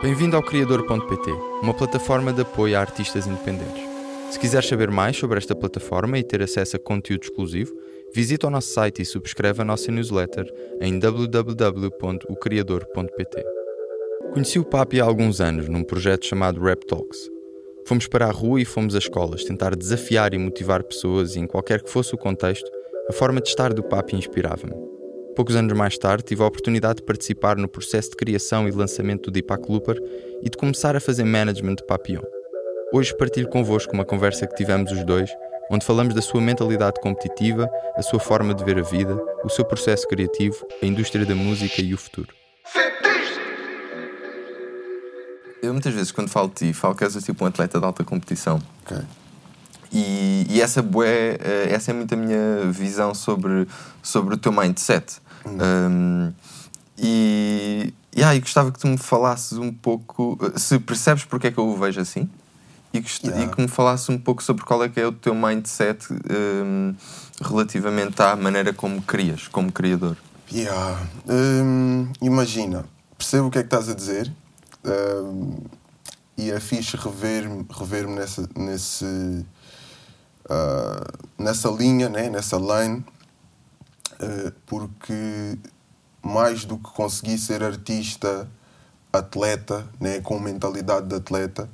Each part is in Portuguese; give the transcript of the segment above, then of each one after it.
Bem-vindo ao Criador.pt, uma plataforma de apoio a artistas independentes. Se quiser saber mais sobre esta plataforma e ter acesso a conteúdo exclusivo, visita o nosso site e subscreve a nossa newsletter em www.ocriador.pt. Conheci o Papi há alguns anos num projeto chamado Rap Talks. Fomos para a rua e fomos às escolas tentar desafiar e motivar pessoas e, em qualquer que fosse o contexto, a forma de estar do Papi inspirava-me. Poucos anos mais tarde, tive a oportunidade de participar no processo de criação e lançamento do Deepak Looper e de começar a fazer management de Papillon. Hoje partilho convosco uma conversa que tivemos os dois, onde falamos da sua mentalidade competitiva, a sua forma de ver a vida, o seu processo criativo, a indústria da música e o futuro. Eu muitas vezes, quando falo de ti, falo que és tipo um atleta de alta competição. Ok. E, e essa, bué, eh, essa é muito a minha visão sobre, sobre o teu mindset. Um, e, ah, e gostava que tu me falasses um pouco, se percebes porque é que eu o vejo assim, e, gost- Yeah. e que me falasses um pouco sobre qual é que é o teu mindset um, relativamente à maneira como crias, como criador. Yeah. Hum, imagina, percebo o que é que estás a dizer hum, e é fixe rever-me rever nessa, nesse, ah, nessa linha, né? nessa lane, eh, porque mais do que conseguir ser artista, atleta, né? com mentalidade de atleta,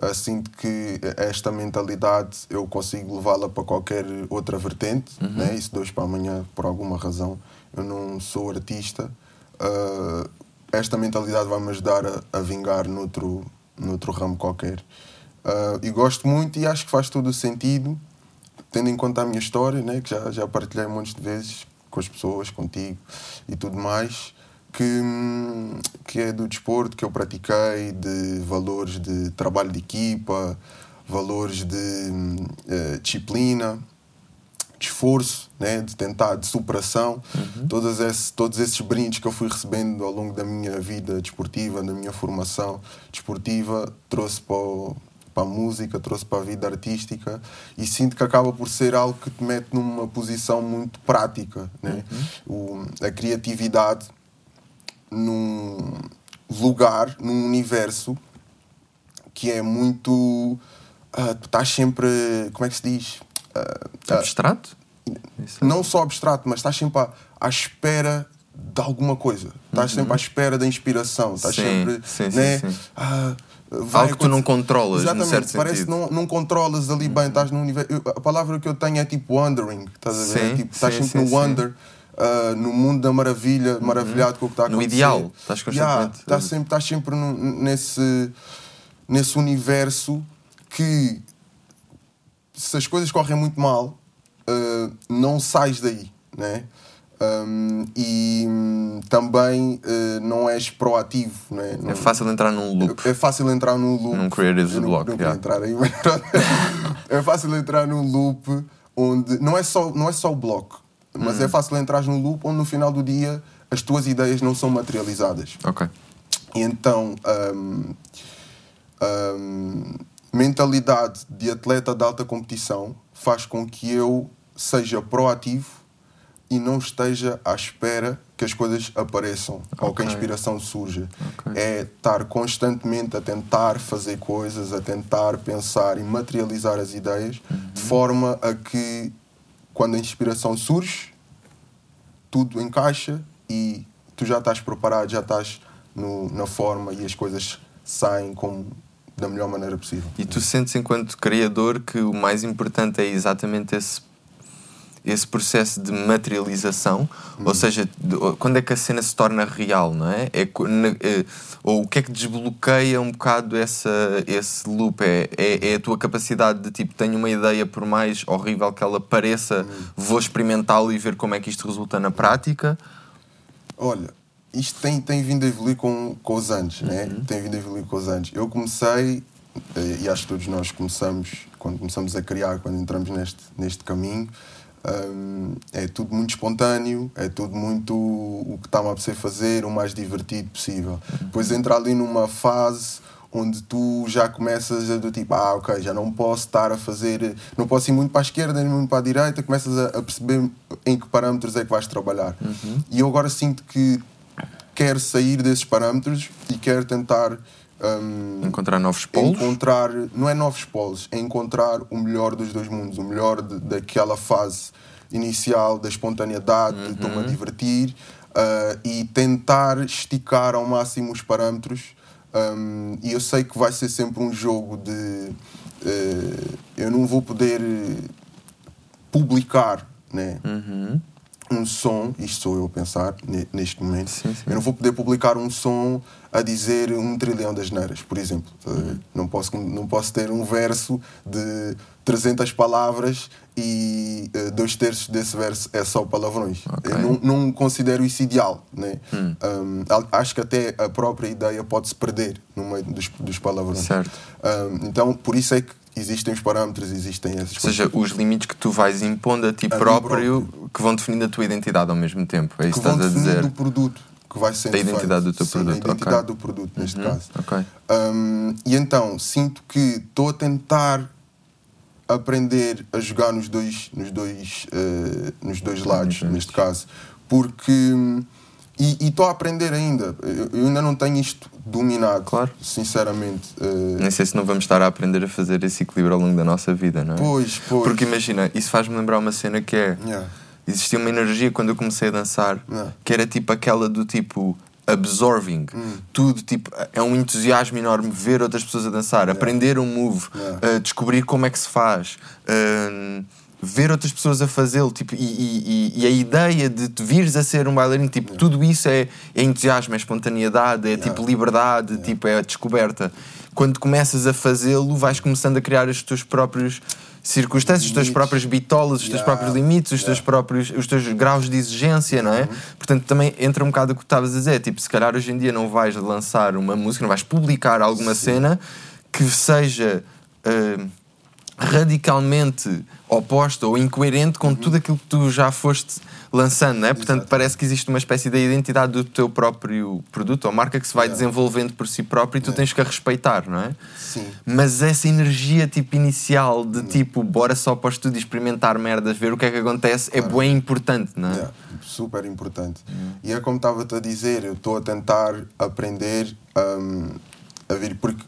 ah, sinto que esta mentalidade eu consigo levá-la para qualquer outra vertente, né? e se de hoje para amanhã, por alguma razão, eu não sou artista, ah, esta mentalidade vai-me ajudar a, a vingar noutro, noutro ramo qualquer. Ah, e gosto muito e acho que faz todo o sentido, tendo em conta a minha história, né? que já, já partilhei de vezes com as pessoas, contigo e tudo mais, que, que é do desporto que eu pratiquei, de valores de trabalho de equipa, valores de eh, disciplina, de esforço, né? de tentar, de superação. Todas esse, todos esses brindes que eu fui recebendo ao longo da minha vida desportiva, da minha formação desportiva, trouxe para, o- para a música, trouxe para a vida artística e sinto que acaba por ser algo que te mete numa posição muito prática. Né? O, a criatividade num lugar, num universo que é muito. ah, tu estás sempre. Como é que se diz? Ah, Abstrato? Isso. não só abstrato, mas estás sempre à, à espera de alguma coisa. Estás sempre à espera da inspiração. Estás Uhum. Sim, sempre. sim, sim, né? Vai Algo que tu não controlas, num Exatamente, certo parece sentido. Uhum. que não, não controlas ali bem, estás no universo. eu- A palavra que eu tenho é tipo wondering, estás a ver? Sim, tipo, estás sim, sempre sim, no wonder. ah, no mundo da maravilha, maravilhado com o que está a No acontecer. ideal, estás Yeah, constantemente- estás sempre, estás sempre num- nesse, nesse universo que se as coisas correm muito mal, uh, não sais daí, né? Um, e hum, também uh, não és proativo, né? Não- É fácil entrar num loop. é fácil entrar num loop. Num creative não, block, não quero yeah. entrar aí, é fácil entrar num loop onde não é só, não é só o bloco, mas Hum. é fácil entrar num loop onde no final do dia as tuas ideias não são materializadas. Ok. E então, hum, hum, mentalidade de atleta de alta competição faz com que eu seja proativo e não esteja à espera que as coisas apareçam ou que a inspiração surja. Ok. É estar constantemente a tentar fazer coisas, a tentar pensar e materializar as ideias de forma a que quando a inspiração surge, tudo encaixa e tu já estás preparado, já estás no- na forma e as coisas saem como da melhor maneira possível. E tu sentes, enquanto criador, que o mais importante é exatamente esse, esse processo de materialização? Ou seja, de- quando é que a cena se torna real, não é? é, é- ou o que é que desbloqueia um bocado essa, esse loop? É, é, é a tua capacidade de tipo, tenho uma ideia, por mais horrível que ela pareça, vou experimentá-lo e ver como é que isto resulta na prática? Olha, isto tem, tem vindo a evoluir com, com os anos, né? Tem vindo a evoluir com os anos. Eu comecei, eh, e acho que todos nós começamos, quando começamos a criar, quando entramos neste, neste caminho, hum, é tudo muito espontâneo, é tudo muito o que está-me a apetecer fazer, o mais divertido possível. Depois entra ali numa fase onde tu já começas a do tipo, ah, ok, já não posso estar a fazer, não posso ir muito para a esquerda nem muito para a direita, começas a, a perceber em que parâmetros é que vais trabalhar. E eu agora sinto que quer sair desses parâmetros e quer tentar um, encontrar novos polos. Encontrar, não é novos polos, é encontrar o melhor dos dois mundos, o melhor de, daquela fase inicial da espontaneidade, uhum. de estou-me a divertir uh, e tentar esticar ao máximo os parâmetros. Um, e eu sei que vai ser sempre um jogo de. Uh, eu não vou poder publicar né? Uhum um som, isto sou eu a pensar neste momento, sim, sim. eu não vou poder publicar um som a dizer um trilhão das neiras, por exemplo. Uhum. Não, posso, não posso ter um verso de 300 palavras e uh, dois terços desse verso é só palavrões. Okay. Eu não, não, considero isso ideal. Né? Hum. Um, acho que até a própria ideia pode se perder no meio dos, dos palavrões. Um, então, por isso é que existem os parâmetros, existem essas Ou seja, os limites que tu vais impondo a ti a próprio, próprio, que vão definindo a tua identidade ao mesmo tempo. É isso que, estás a dizer. o produto que vai ser A identidade feito. do teu Sim, produto. A identidade okay. do produto, neste uhum. caso. Okay. Um, e então, sinto que estou a tentar aprender a jogar nos dois, nos dois, uh, nos dois lados, uhum. neste caso. Porque e estou a aprender ainda. Eu, eu, ainda não tenho isto dominado, claro. sinceramente. Uh... Nem sei se não vamos estar a aprender a fazer esse equilíbrio ao longo da nossa vida, não é? Pois, pois. Porque imagina, isso faz-me lembrar uma cena que é. Yeah. Existia uma energia quando eu comecei a dançar yeah. que era tipo aquela do tipo absorbing hum. tudo tipo é um entusiasmo enorme ver outras pessoas a dançar yeah. aprender um move uh, descobrir como é que se faz uh, ver outras pessoas a fazê-lo tipo, e, e, e, a ideia de te vires a ser um bailarino, tipo, yeah. tudo isso é, é entusiasmo, é espontaneidade, é yeah. tipo liberdade, yeah. tipo, é a descoberta. Quando começas a fazê-lo, vais começando a criar os teus próprios circunstâncias, os teus próprios bitolas, os teus próprios limites, os teus próprios os teus graus de exigência, não é? Uhum. Portanto, também entra um bocado o que estavas a dizer, tipo, se calhar hoje em dia não vais lançar uma música, não vais publicar alguma Sim. cena que seja uh, radicalmente oposta ou incoerente com uhum. tudo aquilo que tu já foste lançando, não é? Portanto, Exato. parece que existe uma espécie de identidade do teu próprio produto ou marca que se vai Yeah. desenvolvendo por si próprio e tu Yeah. tens que a respeitar, não é? Sim. Mas essa energia tipo inicial de tipo, bora só para o estúdio experimentar merdas, ver o que é que acontece, é Claro. bem importante, não é? Yeah, super importante. E é como estava-te a dizer, eu estou a tentar aprender um, a vir, porque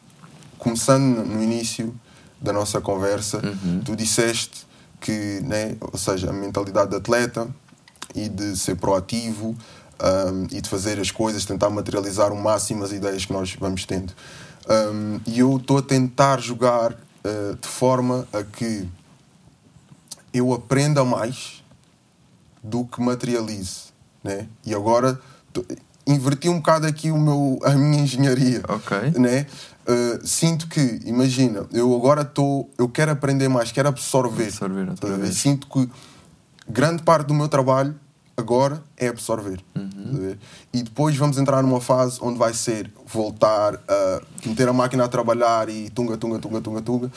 começando no início da nossa conversa, Uhum. tu disseste que, né, ou seja, a mentalidade de atleta e de ser proativo um, e de fazer as coisas, tentar materializar o máximo as ideias que nós vamos tendo. Um, e eu estou a tentar jogar uh, de forma a que eu aprenda mais do que materialize, né? E agora inverti um bocado aqui o meu, a minha engenharia, Ok. né? Uh, sinto que, imagina, eu agora estou, eu quero aprender mais, quero absorver. Absorver outra Estás a ver? vez. Sinto que grande parte do meu trabalho agora é absorver. Uhum. E depois vamos entrar numa fase onde vai ser voltar a meter a máquina a trabalhar e tunga, tunga, tunga, tunga, tunga,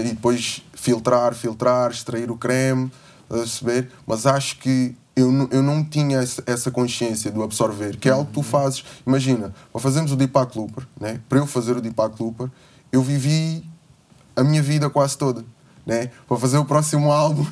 e depois filtrar, filtrar, extrair o creme, a perceber? Mas acho que eu, não- eu não tinha essa- consciência do absorver, que é algo que tu fazes. Imagina, para fazermos o Deepak Looper, né? para eu fazer o Deepak Looper, eu vivi a minha vida quase toda. Né? Para fazer o próximo álbum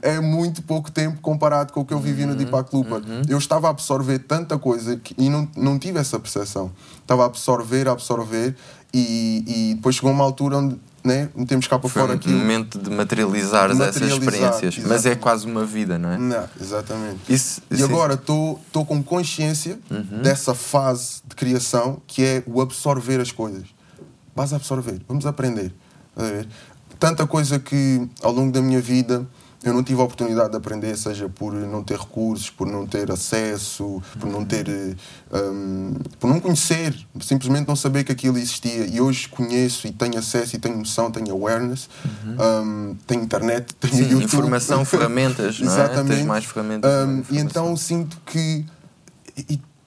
é muito pouco tempo comparado com o que eu vivi no Deepak Looper. Eu estava a absorver tanta coisa que, e não, não tive essa percepção. Estava a absorver, a absorver e, e depois chegou uma altura onde né, metemos cá para Foi fora um aquilo. momento de materializar, essas experiências, mas é exatamente. quase uma vida, não é? Não, exatamente. Isso, E isso- agora estou com consciência Uhum. dessa fase de criação que é o absorver as coisas. Vais absorver, vamos aprender. Tanta coisa que ao longo da minha vida eu não tive a oportunidade de aprender, seja por não ter recursos, por não ter acesso, por não ter. hum, por não conhecer, simplesmente não saber que aquilo existia. E hoje conheço e tenho acesso e tenho noção, tenho awareness, hum, tenho internet, tenho Uhum. Sim, YouTube. informação, ferramentas, não é? Exatamente. Tens mais ferramentas. Um, e então sinto que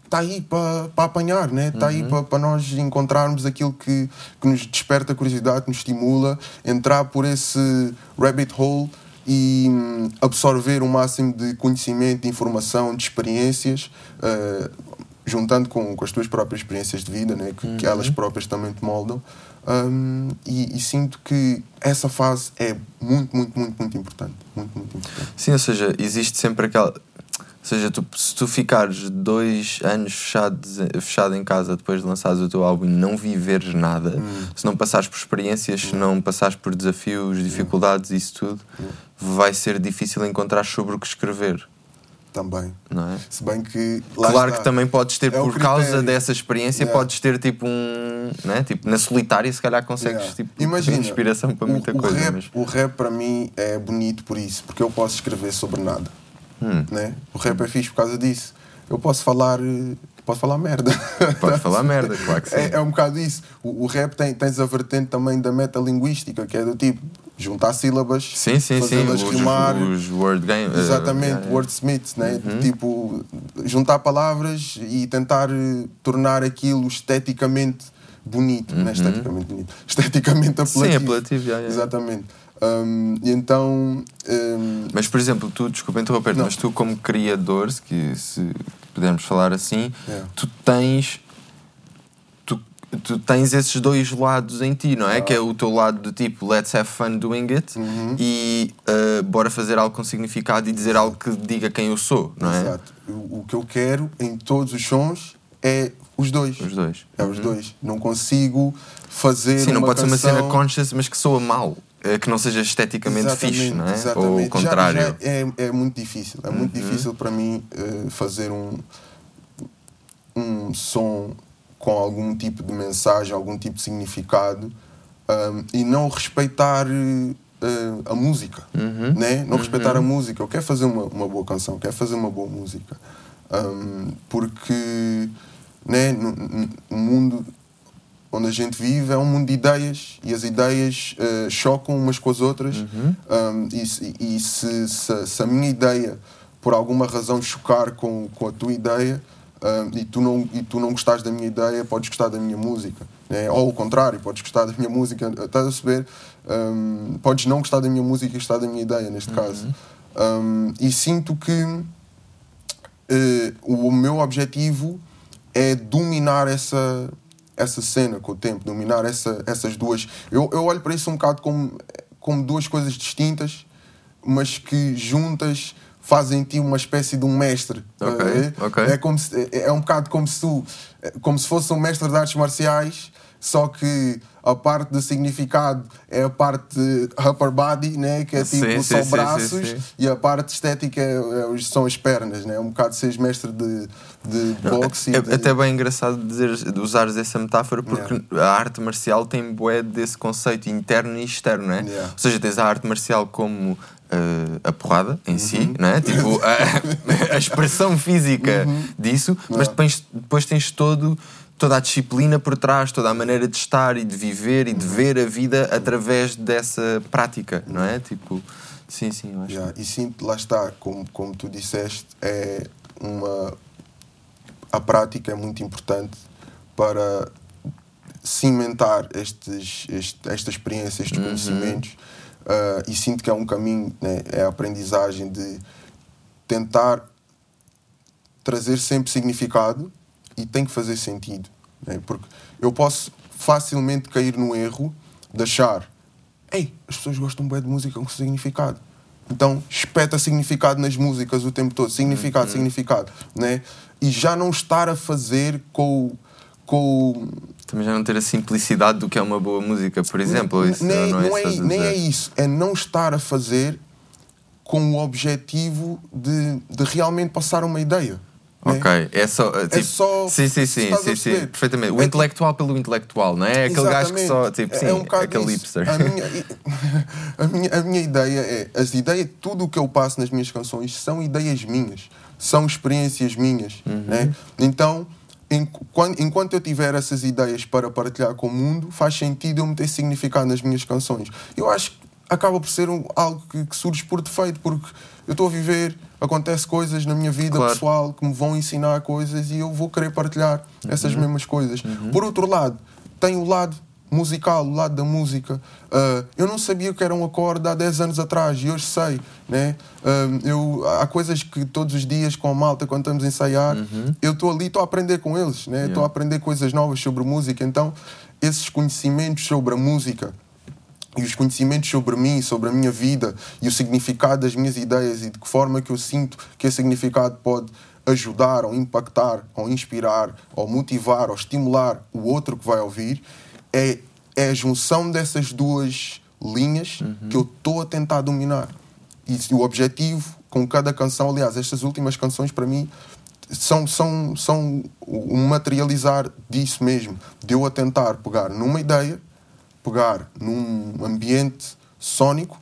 está aí para pa apanhar, né? Está Uhum. aí para pa nós encontrarmos aquilo que, que nos desperta curiosidade, que nos estimula, entrar por esse rabbit hole e hum, absorver o máximo de conhecimento, de informação, de experiências, uh, juntando com, com as tuas próprias experiências de vida, né? que, que Uhum. elas próprias também te moldam. Um, e, e sinto que essa fase é muito, muito, muito, muito importante. Muito, muito importante. Sim, ou seja, existe sempre aquela. Seja, tu, se tu ficares dois anos fechado, fechado em casa depois de lançares o teu álbum e não viveres nada, Hum. se não passares por experiências, se não passares por desafios, dificuldades, isso tudo, vai ser difícil encontrar sobre o que escrever, Também. não é? Se bem que. claro está. que também podes ter, É o por causa dessa experiência, Yeah. podes ter tipo um. Né? Tipo, na solitária, se calhar consegues Yeah. tipo, Imagina, ter inspiração para o- muita o, coisa. Rap, mas... O rap para mim é bonito por isso, porque eu posso escrever sobre nada. Hum. Né? O rap é fixe por causa disso. Eu posso falar. eh, Posso falar merda. Podes falar merda, claro que sim. É, é um bocado isso. O, o rap tem, tens a vertente também da metalinguística, que é do tipo juntar sílabas, Sim, sim, sim. fazê-las Os, rimar. os word game. uh, Exatamente, yeah. wordsmiths, né? Uhum. Tipo, juntar palavras e tentar eh, tornar aquilo esteticamente bonito, não é esteticamente bonito, esteticamente apelativo. Uhum. Sim, apelativo, yeah, yeah. Exatamente. Um, e então, um, Mas, por exemplo, tu, desculpa interromper mas tu, como criador, se, se pudermos falar assim, Yeah. tu tens. Tu, tens esses dois lados em ti, não é? Que é o teu lado do tipo, let's have fun doing it Uhum. e uh, bora fazer algo com significado e dizer algo que diga quem eu sou, não é? exato. O, que eu quero em todos os sons é os dois. Os dois. É os dois. Não consigo fazer Sim, não uma pode ser uma canção... cena conscious, mas que soa mal. Eh, Que não seja esteticamente fixe, não é? Ou o Já- contrário. já é, é muito difícil. É muito Uhum. difícil para mim eh, fazer um, um som com algum tipo de mensagem, algum tipo de significado um, e não respeitar eh, a música. Uhum. Né? Não respeitar a música. Eu quero fazer uma, uma boa canção, eu quero fazer uma boa música. Um, porque né, no mundo onde a gente vive é um mundo de ideias e as ideias eh, chocam umas com as outras. Um, e se, e se, se- se a minha ideia, por alguma razão, chocar com, com a tua ideia um, e, tu não, e tu não gostares da minha ideia, podes gostar da minha música. Né? Ou o contrário, podes gostar da minha música. Estás a perceber? Um, podes não gostar da minha música e gostar da minha ideia, neste caso. Um, e sinto que eh, o meu objetivo é dominar essa, essa cena com o tempo, dominar essa, essas duas. Eu, eu olho para isso um bocado como, como duas coisas distintas, mas que juntas fazem ti uma espécie de um mestre. tá Ok, a ver? ok. É, como se, é, é um bocado como se tu, como se fosse um mestre de artes marciais, só que a parte do significado é a parte upper body, né? que é tipo sim, só sim, braços, sim, e a parte estética é, é são as pernas, né? É um bocado seres mestre de, de boxe. É, de... até bem engraçado dizer, de usares essa metáfora porque a arte marcial tem bué desse conceito interno e externo, não é? Yeah. Ou seja, tens a arte marcial como eh, a porrada em Uhum. si, não é? Tipo, a, a expressão física disso, mas Yeah. depois, depois tens todo, toda a disciplina por trás, toda a maneira de estar e de viver e de ver a vida através dessa prática, não é? Tipo, sim, sim, eu acho. Já, E sinto, lá está, como, como tu disseste, é uma. A prática é muito importante para cimentar estes, este, esta experiência, estes conhecimentos. Ah, e sinto que é um caminho, né, é a aprendizagem de tentar trazer sempre significado e tem que fazer sentido. Né? Porque eu posso facilmente cair no erro de achar ei, as pessoas gostam bem de música com significado. Então, espeta significado nas músicas o tempo todo. Significado, significado. Né? E já não estar a fazer com, com Também já não ter a simplicidade do que é uma boa música, por exemplo. Isso nem, não é, não é, nem é isso. É não estar a fazer com o objetivo de, de realmente passar uma ideia. Né? Ok, é só. uh, Tipo, só- Sim, sim, sim, sim, sim, perfeitamente. O É intelectual pelo intelectual, não é? É aquele gajo que só. Tipo, É- sim, é um bocado aquele isso. hipster. A minha, a, minha, a minha ideia é: as ideias, tudo o que eu passo nas minhas canções são ideias minhas, são experiências minhas. Uhum. Né? Então, quando- enquanto eu tiver essas ideias para partilhar com o mundo, faz sentido eu meter significado nas minhas canções. Eu acho que acaba por ser um- algo que, que surge por defeito, porque eu estou a viver, acontece coisas na minha vida Claro. pessoal que me vão ensinar coisas e eu vou querer partilhar essas Uhum. mesmas coisas. Por outro lado, tem o lado musical, o lado da música. Ah, eu não sabia o que era um acorde há 10 anos atrás e hoje sei. Né? Ah, eu, há coisas que todos os dias com a malta, quando estamos a ensaiar, eu estou ali, estou a aprender com eles, né? estou a aprender coisas novas sobre música. Então, esses conhecimentos sobre a música e os conhecimentos sobre mim, sobre a minha vida e o significado das minhas ideias e de que forma que eu sinto que esse significado pode ajudar ou impactar ou inspirar ou motivar ou estimular o outro que vai ouvir é, é a junção dessas duas linhas que eu estou a tentar dominar. E o objetivo com cada canção aliás estas últimas canções para mim são, são, são um materializar disso mesmo de eu a tentar pegar numa ideia pegar num ambiente sónico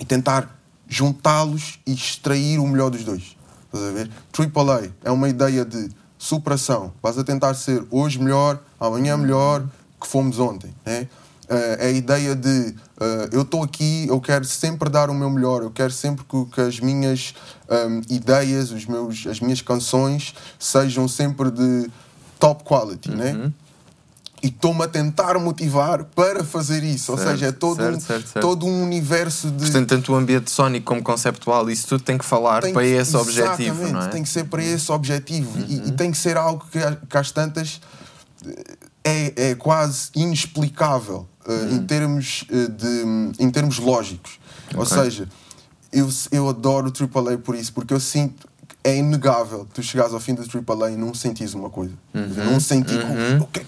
e tentar juntá-los e extrair o melhor dos dois. Estás a ver? Triple A é uma ideia de superação. Vais a tentar ser hoje melhor, amanhã melhor que fomos ontem. Né? Eh, É a ideia de eh, eu estou aqui, eu quero sempre dar o meu melhor, eu quero sempre que, que as minhas ehm, ideias, os meus, as minhas canções sejam sempre de top quality, né? E estou-me a tentar motivar para fazer isso. Ou Certo, seja, é todo, certo, um, certo, todo um universo de. Portanto, tanto o ambiente sónico como conceptual, isso tudo tem que falar tem para que- esse objetivo, exatamente, não é? Uhum. Tem que ser para esse objetivo. E, e tem que ser algo que, que às tantas é, é quase inexplicável eh, Uhum. em, termos, eh, de, em termos lógicos. Ou Ok. seja, eu, eu adoro o AAA por isso, porque eu sinto que é inegável tu chegares ao fim do AAA e não sentires uma coisa. Não sentir. Uhum. "Oh, ok,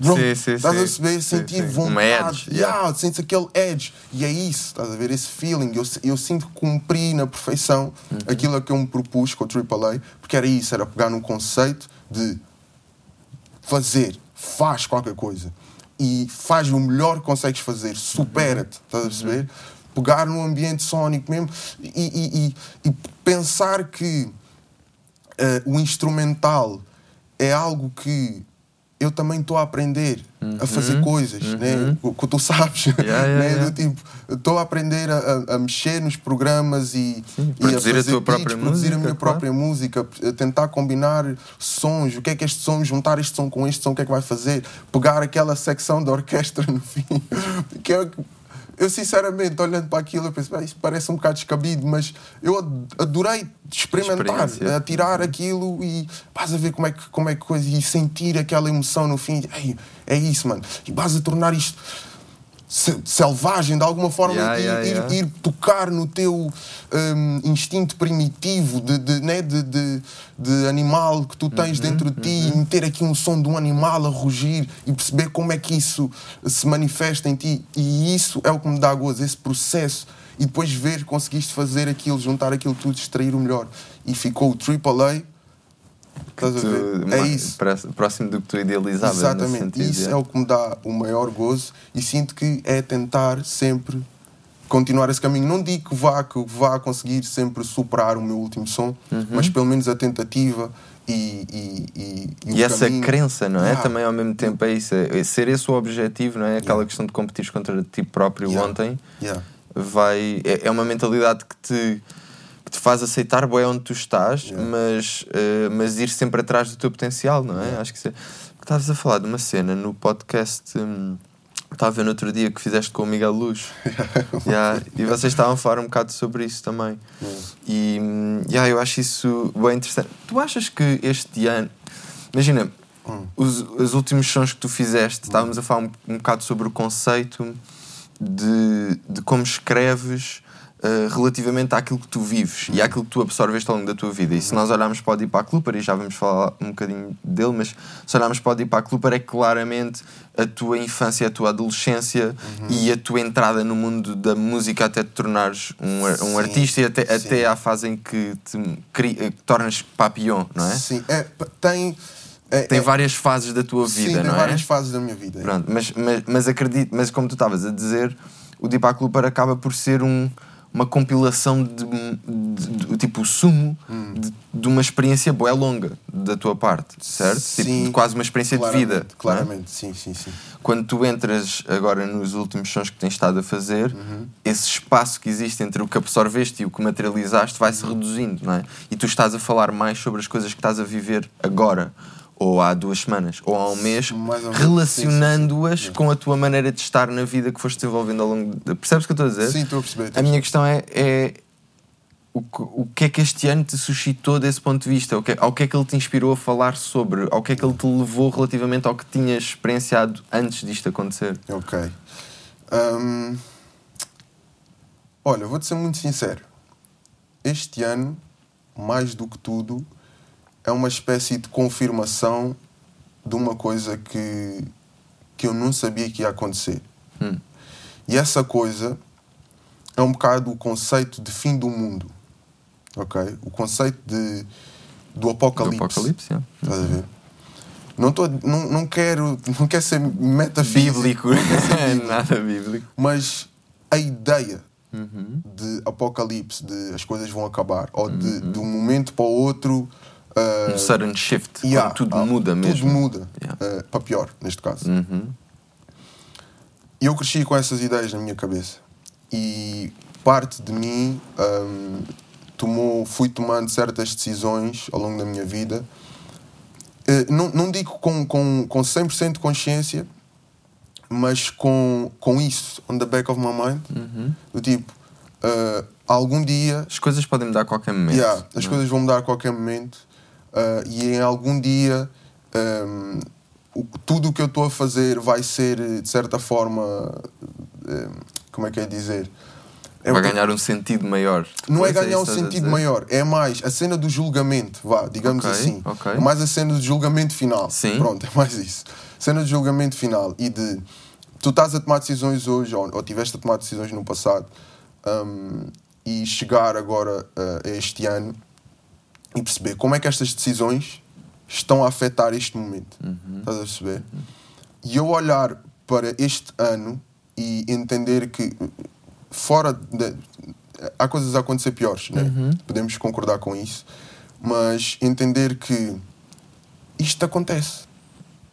Bro, Sim, sim, estás a sim. perceber? Sim, Sentir sim. vontade. Uma edge, yeah. Yeah, sentes aquele edge. E é isso, estás a ver? Esse feeling. Eu, eu sinto que cumpri na perfeição Uhum. aquilo a que eu me propus com o AAA, porque era isso, era pegar num conceito de fazer, faz qualquer coisa e faz o melhor que consegues fazer, supera-te, estás a perceber? Pegar num ambiente sónico mesmo e, e- e- e pensar que eh, o instrumental é algo que eu também estou a aprender a fazer coisas, né? o que tu sabes. Uhum. Yeah, yeah, né? yeah. Do tipo, estou a aprender a, a- a mexer nos programas e, e produzir a fazer tua beats, própria produzir a música, minha claro. própria música, a tentar combinar sons, o que é que este som, juntar este som com este som, o que é que vai fazer, pegar aquela secção da orquestra no fim, que é, eu sinceramente, olhando para aquilo, eu penso, "Bem, isso parece um bocado descabido, mas eu ad- adorei experimentar, a tirar aquilo e vas a ver como é que, como é que coisa, e sentir aquela emoção no fim, Ei, é isso, mano, e vas a tornar isto selvagem de alguma forma Yeah, ir, yeah, ir- yeah. ir tocar no teu hum, instinto primitivo de, de, né, de, de, de animal que tu Uhum, tens dentro de ti e meter aqui um som de um animal a rugir e perceber como é que isso se manifesta em ti. E isso é o que me dá gozo, esse processo. E depois ver que conseguiste fazer aquilo, juntar aquilo tudo, extrair o melhor. E ficou o AAA estás a Tu- é isso Próximo do que tu idealizavas. Exatamente, sentido, isso yeah. é o que me dá o maior gozo e sinto que é tentar sempre continuar esse caminho. Não digo que vá, que vá conseguir sempre superar o meu último som, Uhum. mas pelo menos a tentativa e, e, e, e E essa caminho. crença, não é? Yeah. Também ao mesmo tempo é isso. É ser esse o objetivo, não é? Aquela Yeah. questão de competir contra ti próprio Yeah. ontem. Vai é, é uma mentalidade que te, que te faz aceitar bem onde tu estás, Yeah. mas, eh, mas ir sempre atrás do teu potencial, não é? Acho que isso é- estavas a falar de uma cena no podcast hum, estava a ver no outro dia que fizeste com o Miguel Luz Yeah, e vocês estavam a falar um bocado sobre isso também. E hum, yeah, eu acho isso bem interessante. Tu achas que este ano, imagina, os, os últimos sons que tu fizeste, estávamos a falar um, um bocado sobre o conceito de, de como escreves uh, relativamente àquilo que tu vives e àquilo que tu absorveste ao longo da tua vida. E se nós olharmos para o Deepak Looper, e já vamos falar um bocadinho dele, mas se olharmos para o Deepak Looper, é claramente a tua infância, a tua adolescência e a tua entrada no mundo da música até te tornares um, um Sim, artista e até, sim. até à fase em que te cri- eh, tornas papillon, não é? Sim, é, tem. é- Tem é- várias fases da tua sim, vida, tem não é? várias fases da minha vida. Pronto, mas, mas, mas acredito, mas como tu estavas a dizer, o Deepak Looper acaba por ser um, uma compilação de, de- de- tipo o sumo Hum. de, de uma experiência boa longa da tua parte, certo? Tipo, Sim, de quase uma experiência de vida. claramente, é? Claramente, sim, sim, sim. Quando tu entras agora nos últimos sons que tens estado a fazer, Uhum. esse espaço que existe entre o que absorveste e o que materializaste vai-se Uhum. reduzindo, não é? E tu estás a falar mais sobre as coisas que estás a viver agora, ou há duas semanas, ou há um mês, relacionando-as com a tua maneira de estar na vida que foste desenvolvendo ao longo. De... Percebes o que eu estou a dizer? Sim, estou a perceber. A minha questão é, é o, que, o que é que este ano te suscitou desse ponto de vista? O que, ao que é que ele te inspirou a falar sobre? Ao que é que ele te levou relativamente ao que tinhas experienciado antes disto acontecer? Ok. Hum, olha, vou-te ser muito sincero. Este ano, mais do que tudo, é uma espécie de confirmação de uma coisa que, que eu não sabia que ia acontecer. Hum. E essa coisa é um bocado o conceito de fim do mundo. Ok? O conceito de, do apocalipse. Do apocalipse, yeah. Estás a ver? Não, tô, não, não, quero, não quero ser metafísico, Bíblico. ser bíblico, Nada bíblico. mas a ideia Uhum. de apocalipse, de as coisas vão acabar, ou de, de um momento para o outro. Uh, Um sudden shift. yeah, tudo ah, muda mesmo. Tudo muda. Yeah. uh, para pior, neste caso. Uhum. Eu cresci com essas ideias na minha cabeça. E parte de mim hum, tomou, fui tomando certas decisões ao longo da minha vida. Eh, não, não digo com, com, com 100% de consciência, mas com, com isso on the back of my mind. Uhum. Do tipo, eh, algum dia As coisas podem mudar a qualquer momento. Yeah, as não? coisas vão mudar a qualquer momento uh, e em algum dia um, o- tudo o que eu estou a fazer vai ser de certa forma um, como é que é dizer É Vai ganhar um sentido maior. não é Depois ganhar um sentido maior é mais a cena do julgamento vá digamos Ok, assim ok. é mais a cena do julgamento final Sim. pronto é mais isso cena do julgamento final e de tu estás a tomar decisões hoje ou, ou tiveste a tomar decisões no passado um, e chegar agora uh, a este ano e perceber como é que estas decisões estão a afetar este momento. Uhum. Estás a perceber? E eu olhar para este ano e entender que fora de, há coisas a acontecer piores, né? Uhum. podemos concordar com isso, mas entender que isto acontece.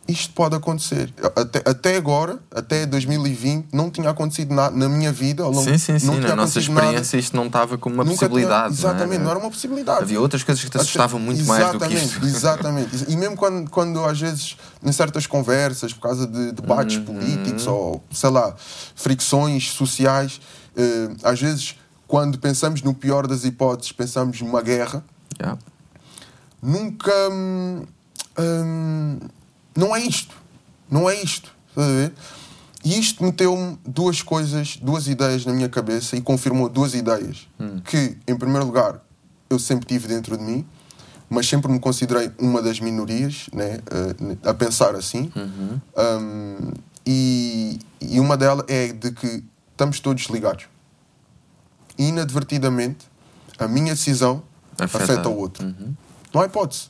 Isto pode acontecer. Até, até agora, até 2020, não tinha acontecido nada na minha vida. Ao longo, Sim, sim, sim. não Na nossa acontecido nada. experiência isto não estava como uma Nunca possibilidade. Tinha, exatamente, não, não é? era uma possibilidade. Havia outras coisas que te assustavam muito mais do que isto. Exatamente, exatamente. E mesmo quando, quando às vezes, em certas conversas, por causa de debates Uhum. políticos ou, sei lá, fricções sociais, eh, às vezes, quando pensamos no pior das hipóteses, pensamos numa guerra, Yeah. nunca. hum, hum, não é isto. Não é isto. Estás a ver? E isto meteu-me duas coisas, duas ideias na minha cabeça e confirmou duas ideias. Que, em primeiro lugar, eu sempre tive dentro de mim, mas sempre me considerei uma das minorias né, eh, a pensar assim. Um, e, e uma delas é de que estamos todos ligados. Inadvertidamente, a minha decisão Afeta. afeta, o outro. Não há hipótese.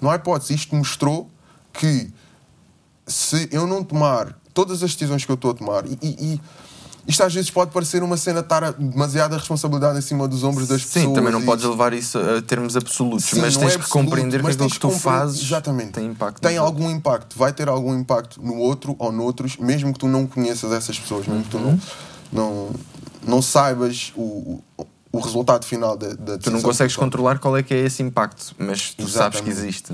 Não há hipótese. Isto mostrou que se eu não tomar todas as decisões que eu estou a tomar, e, e- isto às vezes pode parecer uma cena de estar demasiada responsabilidade em cima dos ombros das pessoas. Sim, também não e- podes levar isso a termos absolutos, Sim, mas não tens é que absoluto, compreender que aquilo que tu compre- fazes exatamente. tem impacto. Tem no outro. algum impacto, vai ter algum impacto no outro ou noutros, mesmo que tu não conheças essas pessoas, mesmo que tu Uhum. não, não, não saibas o, o, o resultado final da, da Tu não consegues que controlar qual é que é esse impacto, mas tu sabes que Exatamente. existe.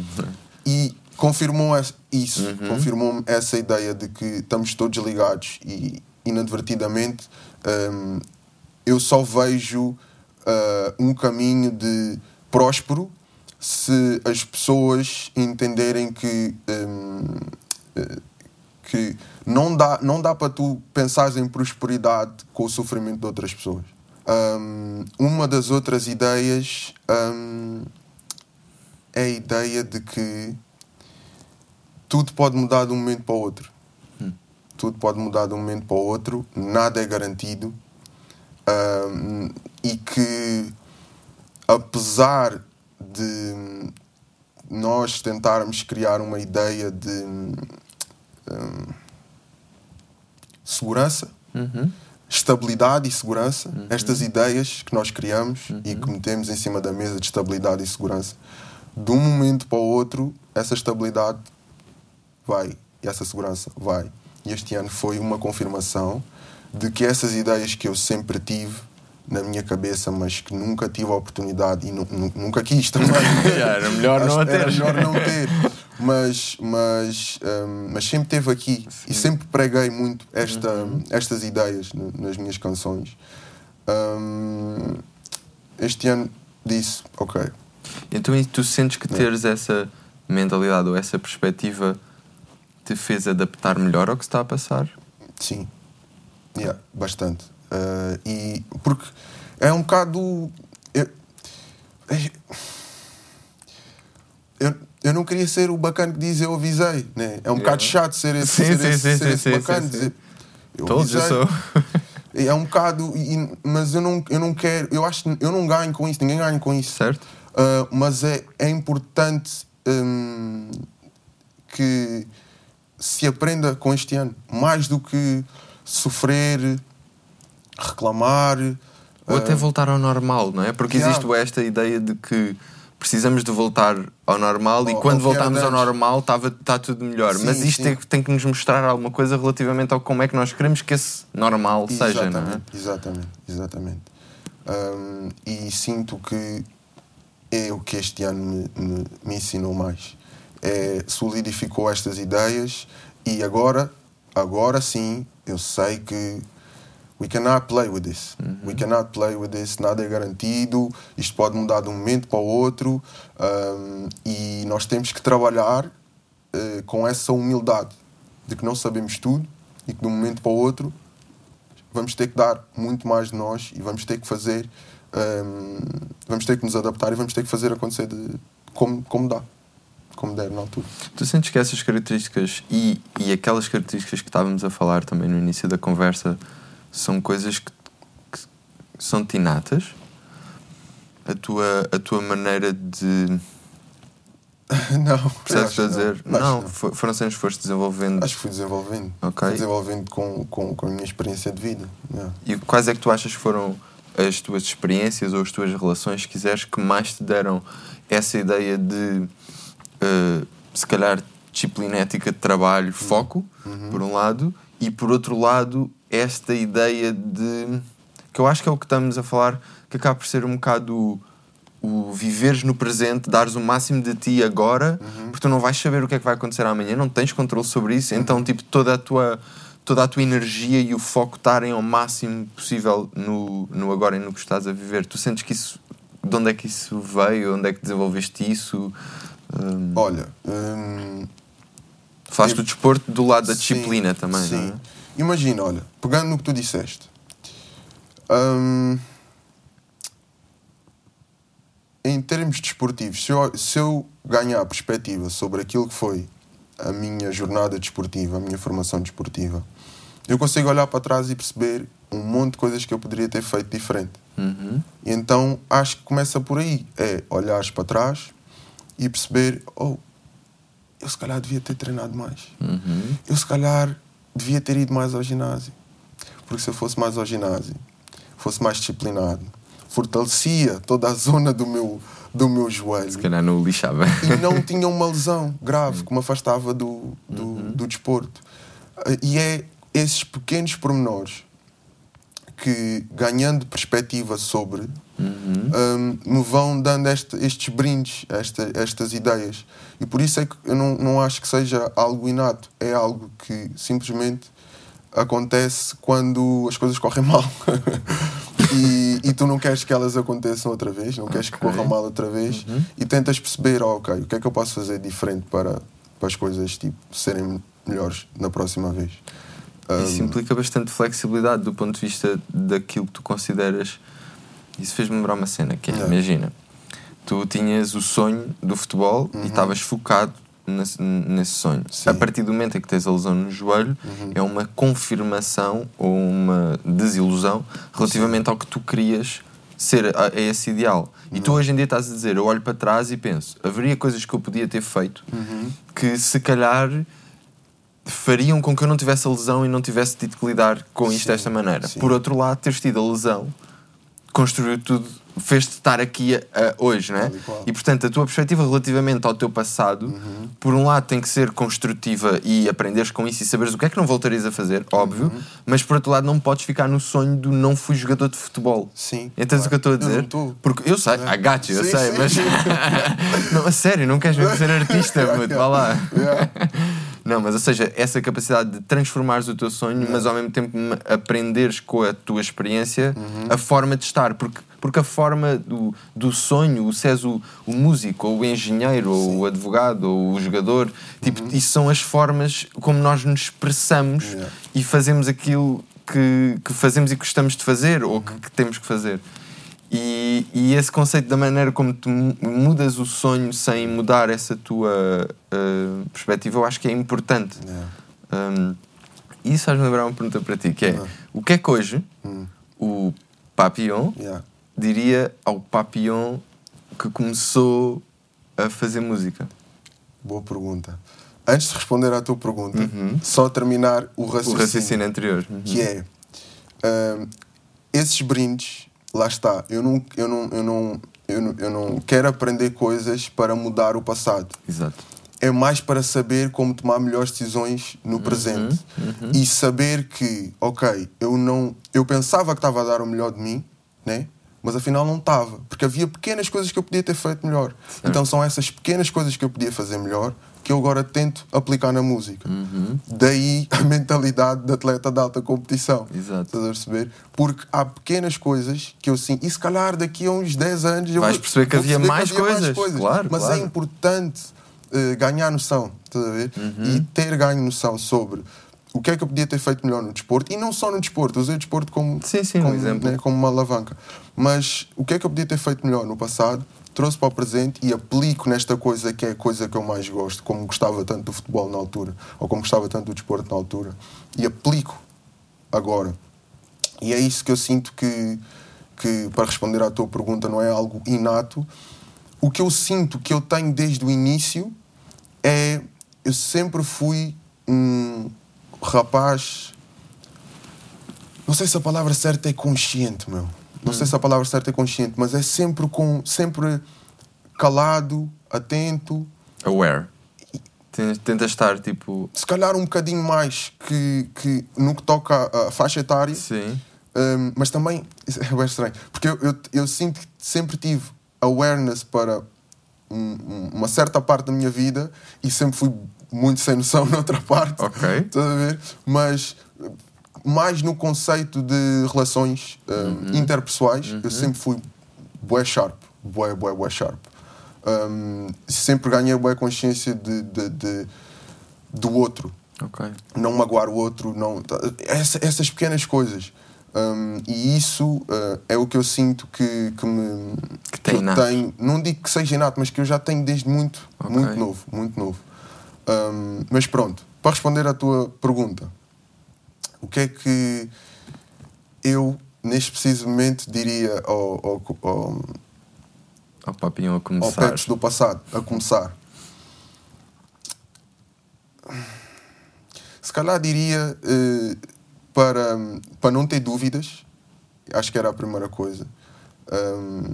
E confirmou isso, Uhum. confirmou-me essa ideia de que estamos todos ligados e inadvertidamente hum, eu só vejo ah, um caminho de próspero se as pessoas entenderem que hum, eh, que não dá, não dá para tu pensar em prosperidade com o sofrimento de outras pessoas. Hum, uma das outras ideias hum, é a ideia de que tudo pode mudar de um momento para o outro. Tudo pode mudar de um momento para o outro, nada é garantido. Hum, e que, apesar de nós tentarmos criar uma ideia de hum, segurança, Uhum. estabilidade e segurança, estas ideias que nós criamos e que metemos em cima da mesa de estabilidade e segurança, de um momento para o outro, essa estabilidade vai e essa segurança vai. E este ano foi uma confirmação de que essas ideias que eu sempre tive na minha cabeça, mas que nunca tive a oportunidade e nu- nu- nunca quis também. Era melhor não Acho- Era ter. melhor não ter. Mas, mas, hum, mas sempre teve aqui e sempre preguei muito esta, Uhum. estas ideias nas minhas canções. Hum, este ano disse, ok, Então e tu sentes que teres essa mentalidade ou essa perspectiva te fez adaptar melhor ao que se está a passar? sim, Yeah, bastante. Uh, e porque é um bocado. Eu, eu, eu não queria ser o bacana que diz eu avisei, né? É um bocado chato ser esse, Sim, ser sim, esse, sim, ser esse bacana dizer eu Todos eu avisei. sou. É um bocado, e- mas eu não, eu não quero, eu acho que eu não ganho com isso, ninguém ganha com isso. Certo? Uh, mas é, é importante hum, que se aprenda com este ano, mais do que sofrer, reclamar. Ou até uh, voltar ao normal, não é? Porque Yeah. existe esta ideia de que precisamos de voltar ao normal e Ao- quando voltamos ao normal estava está tudo melhor. Sim, Mas isto sim. é tem que nos mostrar alguma coisa relativamente ao como é que nós queremos que esse normal seja, não é? Exatamente, exatamente, exatamente. Hum, e sinto que é o que este ano me, me, me ensinou mais. É, solidificou estas ideias e agora, agora sim, eu sei que we cannot play with this. We cannot play with this, nada é garantido, isto pode mudar de um momento para o outro. Hum, e nós temos que trabalhar eh, com essa humildade de que não sabemos tudo e que de um momento para o outro vamos ter que dar muito mais de nós e vamos ter que fazer hum, vamos ter que nos adaptar e vamos ter que fazer acontecer de, como, como dá como der na altura Tu sentes que essas características e, e aquelas características que estávamos a falar também no início da conversa são coisas que, que são tinatas? A tua, a tua maneira de. não Percebes a dizer? não, Não, fo- foram cenas que foste desenvolvendo. acho que fui desenvolvendo Ok. fui desenvolvendo com, com, com a minha experiência de vida yeah. E quais é que tu achas que foram as tuas experiências ou as tuas relações, se quiseres, que mais te deram essa ideia de, eh, se calhar, disciplina ética de trabalho, foco, por um lado, e por outro lado, esta ideia de. que eu acho que é o que estamos a falar, que acaba por ser um bocado o, viveres no presente, dares o máximo de ti agora, porque tu não vais saber o que é que vai acontecer amanhã, não tens controle sobre isso, então, tipo, toda a tua toda a tua energia e o foco estarem ao máximo possível no, no agora e no que estás a viver. Tu sentes que isso. De onde é que isso veio? Onde é que desenvolveste isso? Hum, olha hum, falaste do desporto do lado da Sim, disciplina também, sim. não é? Imagina, olha, pegando no que tu disseste, hum, em termos desportivos, se eu, se eu ganhar perspectiva sobre aquilo que foi a minha jornada desportiva, a minha formação desportiva, eu consigo olhar para trás e perceber um monte de coisas que eu poderia ter feito diferente. Uhum. E então acho que começa por aí. É olhares para trás e perceber, oh, eu se calhar devia ter treinado mais. Uhum. Eu se calhar devia ter ido mais ao ginásio. Porque se eu fosse mais ao ginásio, fosse mais disciplinado, fortalecia toda a zona do meu, do meu joelho Se calhar não o lixava. e não tinha uma lesão grave que me afastava do, do, do desporto. E é esses pequenos pormenores que, ganhando perspectiva sobre, hum, me vão dando este- estes brindes, esta- estas ideias. E por isso é que eu não, não acho que seja algo inato, é algo que simplesmente acontece quando as coisas correm mal. e, e tu não queres que elas aconteçam outra vez, não queres que Ok. corra mal outra vez e tentas perceber, oh, ok, o que é que eu posso fazer diferente para, para as coisas tipo, serem melhores na próxima vez. Isso implica bastante flexibilidade do ponto de vista daquilo que tu consideras. Isso fez-me lembrar uma cena que é, Yeah. imagina, tu tinhas o sonho do futebol e estavas focado nesse, nesse sonho. Sim. A partir do momento em que tens a lesão no joelho, é uma confirmação ou uma desilusão relativamente ao que tu querias ser a, a esse ideal. E tu hoje em dia estás a dizer, eu olho para trás e penso, haveria coisas que eu podia ter feito que se calhar fariam com que eu não tivesse a lesão e não tivesse tido que lidar com isto Sim, desta maneira. sim. Por outro lado, teres tido a lesão construiu tudo, fez-te estar aqui a- a hoje, não é? E portanto, a tua perspectiva relativamente ao teu passado, Uhum. por um lado, tem que ser construtiva e aprenderes com isso e saberes o que é que não voltarias a fazer, óbvio, Uhum. mas por outro lado, não podes ficar no sonho do não fui jogador de futebol. Sim. Entendes o que eu estou a Eu não dizer? estou. Porque eu sei, I got you, eu Sim, sei, sim. mas. não, a sério, não queres mesmo ser artista, puto, vá lá. Yeah. Não, mas ou seja, essa capacidade de transformares o teu sonho, mas ao mesmo tempo aprenderes com a tua experiência a forma de estar. Porque, porque a forma do, do sonho, o seres o, o músico, ou o engenheiro, ou o advogado, ou o jogador, tipo, isso são as formas como nós nos expressamos Yeah. e fazemos aquilo que, que fazemos e gostamos de fazer ou que, que temos que fazer. E, e, esse conceito da maneira como tu mudas o sonho sem mudar essa tua uh, perspectiva, eu acho que é importante. Yeah. Um, isso faz-me lembrar uma pergunta para ti, que é yeah. o que é que hoje hum. o Papillon yeah. diria ao Papillon que começou a fazer música? Boa pergunta. Antes de responder à tua pergunta, uhum. só terminar o raciocínio, o raciocínio anterior. Uhum. Que é uh, esses brindes lá está, eu não, eu não, eu não, eu não, eu não quero aprender coisas para mudar o passado. Exato. É mais para saber como tomar melhores decisões no uhum, presente uhum. e saber que, ok, eu não, eu pensava que estava a dar o melhor de mim, né? Mas afinal não estava, porque havia pequenas coisas que eu podia ter feito melhor. Certo. Então são essas pequenas coisas que eu podia fazer melhor que eu agora tento aplicar na música. Uhum. Daí a mentalidade de atleta de alta competição. Exato. Estás a perceber? Porque há pequenas coisas que eu sinto, e se calhar daqui a uns 10 anos eu vais perceber que, havia, mais, que havia coisas. mais, coisas. Claro, Mas é claro. é importante uh, ganhar noção, estás a ver? Uhum. E ter ganho noção sobre o que é que eu podia ter feito melhor no desporto e não só no desporto, usei o desporto como, sim, sim, como, um exemplo. Né, como uma alavanca. Mas o que é que eu podia ter feito melhor no passado trouxe para o presente e aplico nesta coisa que é a coisa que eu mais gosto, como gostava tanto do futebol na altura, ou como gostava tanto do desporto na altura, e aplico agora. E é isso que eu sinto que, que para responder à tua pergunta, não é algo inato. O que eu sinto que eu tenho desde o início é. Eu sempre fui um rapaz. Não sei se a palavra certa é consciente, meu não sei se a palavra certa é consciente, mas é sempre com sempre calado, atento. Aware. Tenta estar tipo. Se calhar um bocadinho mais que, que no que toca a faixa etária. Sim. Um, mas também é bem estranho. Porque eu, eu, eu sinto que sempre tive awareness para um, uma certa parte da minha vida e sempre fui muito sem noção noutra parte. Ok. Estás a ver? Mas mais no conceito de relações uh, uhum. interpessoais, uhum. eu sempre fui bué sharp, bué, bué, bué sharp. Um, sempre ganhei bué consciência de, de, de, do outro. Okay. Não magoar o outro, não, essa, essas pequenas coisas. Um, e isso uh, é o que eu sinto que, que me que, tem que tenho, não digo que seja inato, mas que eu já tenho desde muito, okay. muito novo, muito novo. Um, mas pronto, para responder à tua pergunta, o que é que eu, neste preciso momento, diria ao, ao, ao, ao papinho a começar? Ao Pets do passado, a começar. Se calhar diria uh, para, para não ter dúvidas, acho que era a primeira coisa. Um,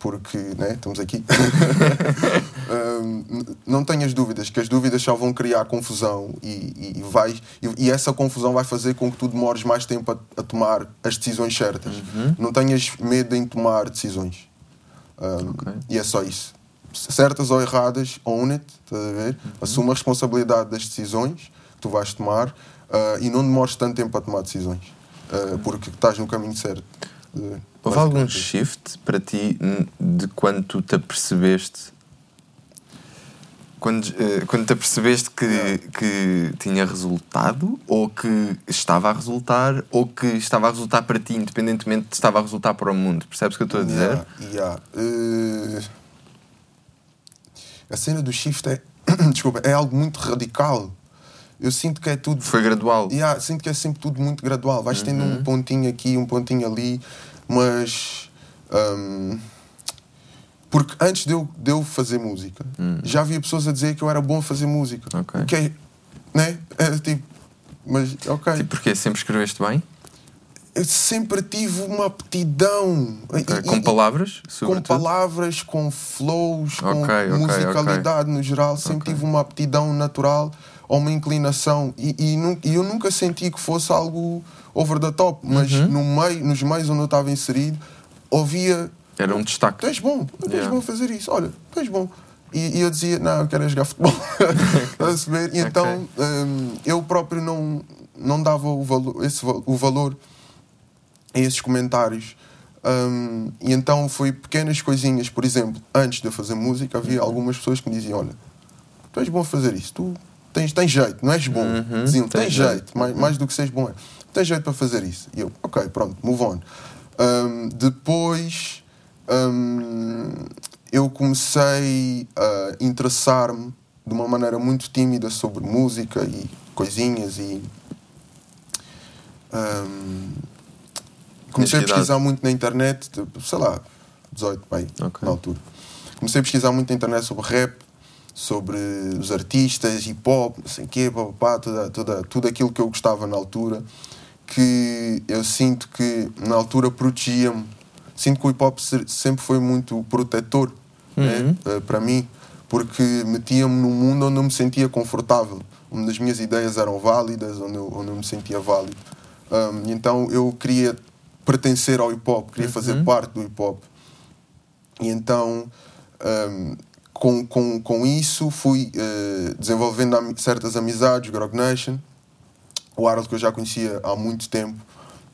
porque né, estamos aqui. um, não tenhas dúvidas, que as dúvidas só vão criar confusão e, e, vai, e, e, essa confusão vai fazer com que tu demores mais tempo a, a tomar as decisões certas. Uhum. Não tenhas medo em tomar decisões. Um, okay. E é só isso. Certas ou erradas, own it, estás a ver? Uhum. Assuma a responsabilidade das decisões que tu vais tomar uh, e não demores tanto tempo a tomar decisões, uh, porque estás no caminho certo. Houve algum shift para ti de quando tu te apercebeste? Quando, uh, quando te apercebeste que, que tinha resultado ou que estava a resultar ou que estava a resultar para ti independentemente de estava a resultar para o mundo? Percebes o que eu estou a dizer? Yeah, yeah. Uh, a cena do shift é desculpa, é algo muito radical. Eu sinto que é tudo foi gradual. Yeah, sinto que é sempre tudo muito gradual. Vais uhum. tendo um pontinho aqui um pontinho ali mas. Um, porque antes de eu, de eu fazer música, hum. já havia pessoas a dizer que eu era bom a fazer música. Okay. O que é. Né? É, tipo. Mas, ok. Tipo, porque sempre escreveste bem? Eu sempre tive uma aptidão. Okay. Com palavras? Com palavras, com flows, okay, com musicalidade no geral. Sempre tive uma aptidão natural ou uma inclinação. E, e, e eu nunca senti que fosse algo over the top, mas uhum. no meio, nos meios onde eu estava inserido, ouvia. Era um destaque. Tu és bom, tu és yeah. bom fazer isso, olha, tu és bom. E, e eu dizia, não, eu quero é jogar futebol. E então okay. um, eu próprio não, não dava o valor, esse, o valor a esses comentários. Um, e então foi pequenas coisinhas, por exemplo, antes de eu fazer música, havia uhum. algumas pessoas que me diziam: Olha, tu és bom a fazer isso, tu tens, tens jeito, não és bom. Uhum, Diziam, tens tens jeito. jeito, mais, mais do que seres bom. é. Tens jeito para fazer isso. E eu, ok, pronto, move on. Um, depois um, eu comecei a interessar-me de uma maneira muito tímida sobre música e coisinhas e um, comecei a pesquisar muito na internet, tipo, sei lá, 18, bem, Ok. na altura. Comecei a pesquisar muito na internet sobre rap, sobre os artistas, hip hop, não sei o quê, papapá, toda, toda, tudo aquilo que eu gostava na altura, que eu sinto que na altura protegia-me. Sinto que o hip hop se- sempre foi muito protetor né, eh, para mim, porque metia-me num mundo onde eu me sentia confortável, onde as minhas ideias eram válidas, onde eu, onde eu me sentia válido. Um, então eu queria pertencer ao hip hop, queria fazer parte do hip hop. E então, um, com, com, com isso, fui eh, desenvolvendo certas amizades, Grog Nation, o Harold que eu já conhecia há muito tempo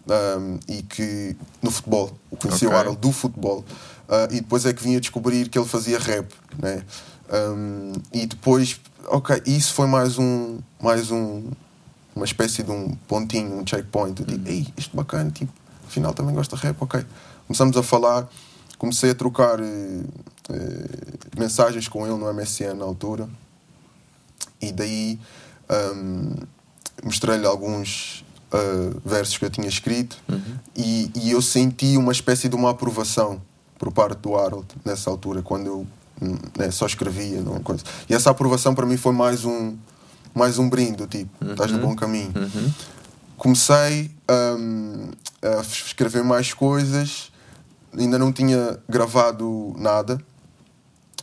um, e que no futebol, eu conhecia Ok. o Harold do futebol uh, e depois é que vim a descobrir que ele fazia rap, né? Um, e depois, ok, isso foi mais um, mais um, uma espécie de um pontinho, um checkpoint. Eu digo, ei, isto bacana, tipo, afinal também gosta de rap, ok. Começamos a falar, comecei a trocar eh, eh, mensagens com ele no MSN na altura e daí um, mostrei-lhe alguns uh, versos que eu tinha escrito e, e eu senti uma espécie de uma aprovação por parte do Harold nessa altura, quando eu né, só escrevia. Não, coisa. E essa aprovação para mim foi mais um, mais um brinde, do tipo, estás no bom caminho. Comecei hum, a escrever mais coisas, ainda não tinha gravado nada.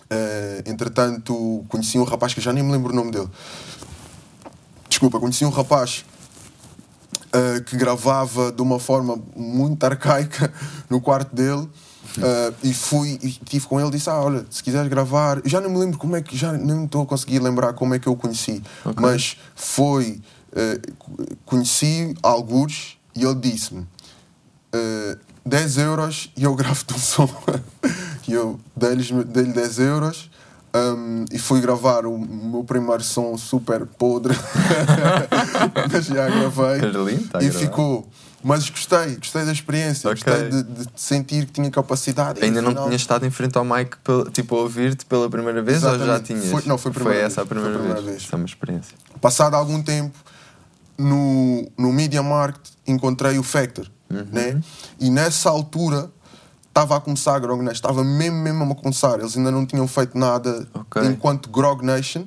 Eh, entretanto, conheci um rapaz que já nem me lembro o nome dele. Desculpa, conheci um rapaz eh, que gravava de uma forma muito arcaica no quarto dele. eh, e fui e estive com ele disse ah olha se quiseres gravar já não me lembro como é que já nem estou a conseguir lembrar como é que eu o conheci mas foi eh, conheci algures e ele disse-me eh, 10 euros e eu gravo-te um som. e eu dei-lhe 10 euros um, e fui gravar o meu primeiro som super podre. Mas já gravei. Tá e ficou. Mas gostei, gostei da experiência, Ok. gostei de, de sentir que tinha capacidade. Ainda não tinhas estado em frente ao mic, pel- tipo, a ouvir-te pela primeira vez ou já Exatamente. tinhas? Foi- não, foi primeira essa a vez. Foi a primeira, primeira vez. vez. É uma experiência. passado algum tempo no, no Media Market encontrei o Factor né? e nessa altura estava a começar a Grog Nation. Estava mesmo, mesmo a começar. Eles ainda não tinham feito nada Ok. enquanto Grog Nation.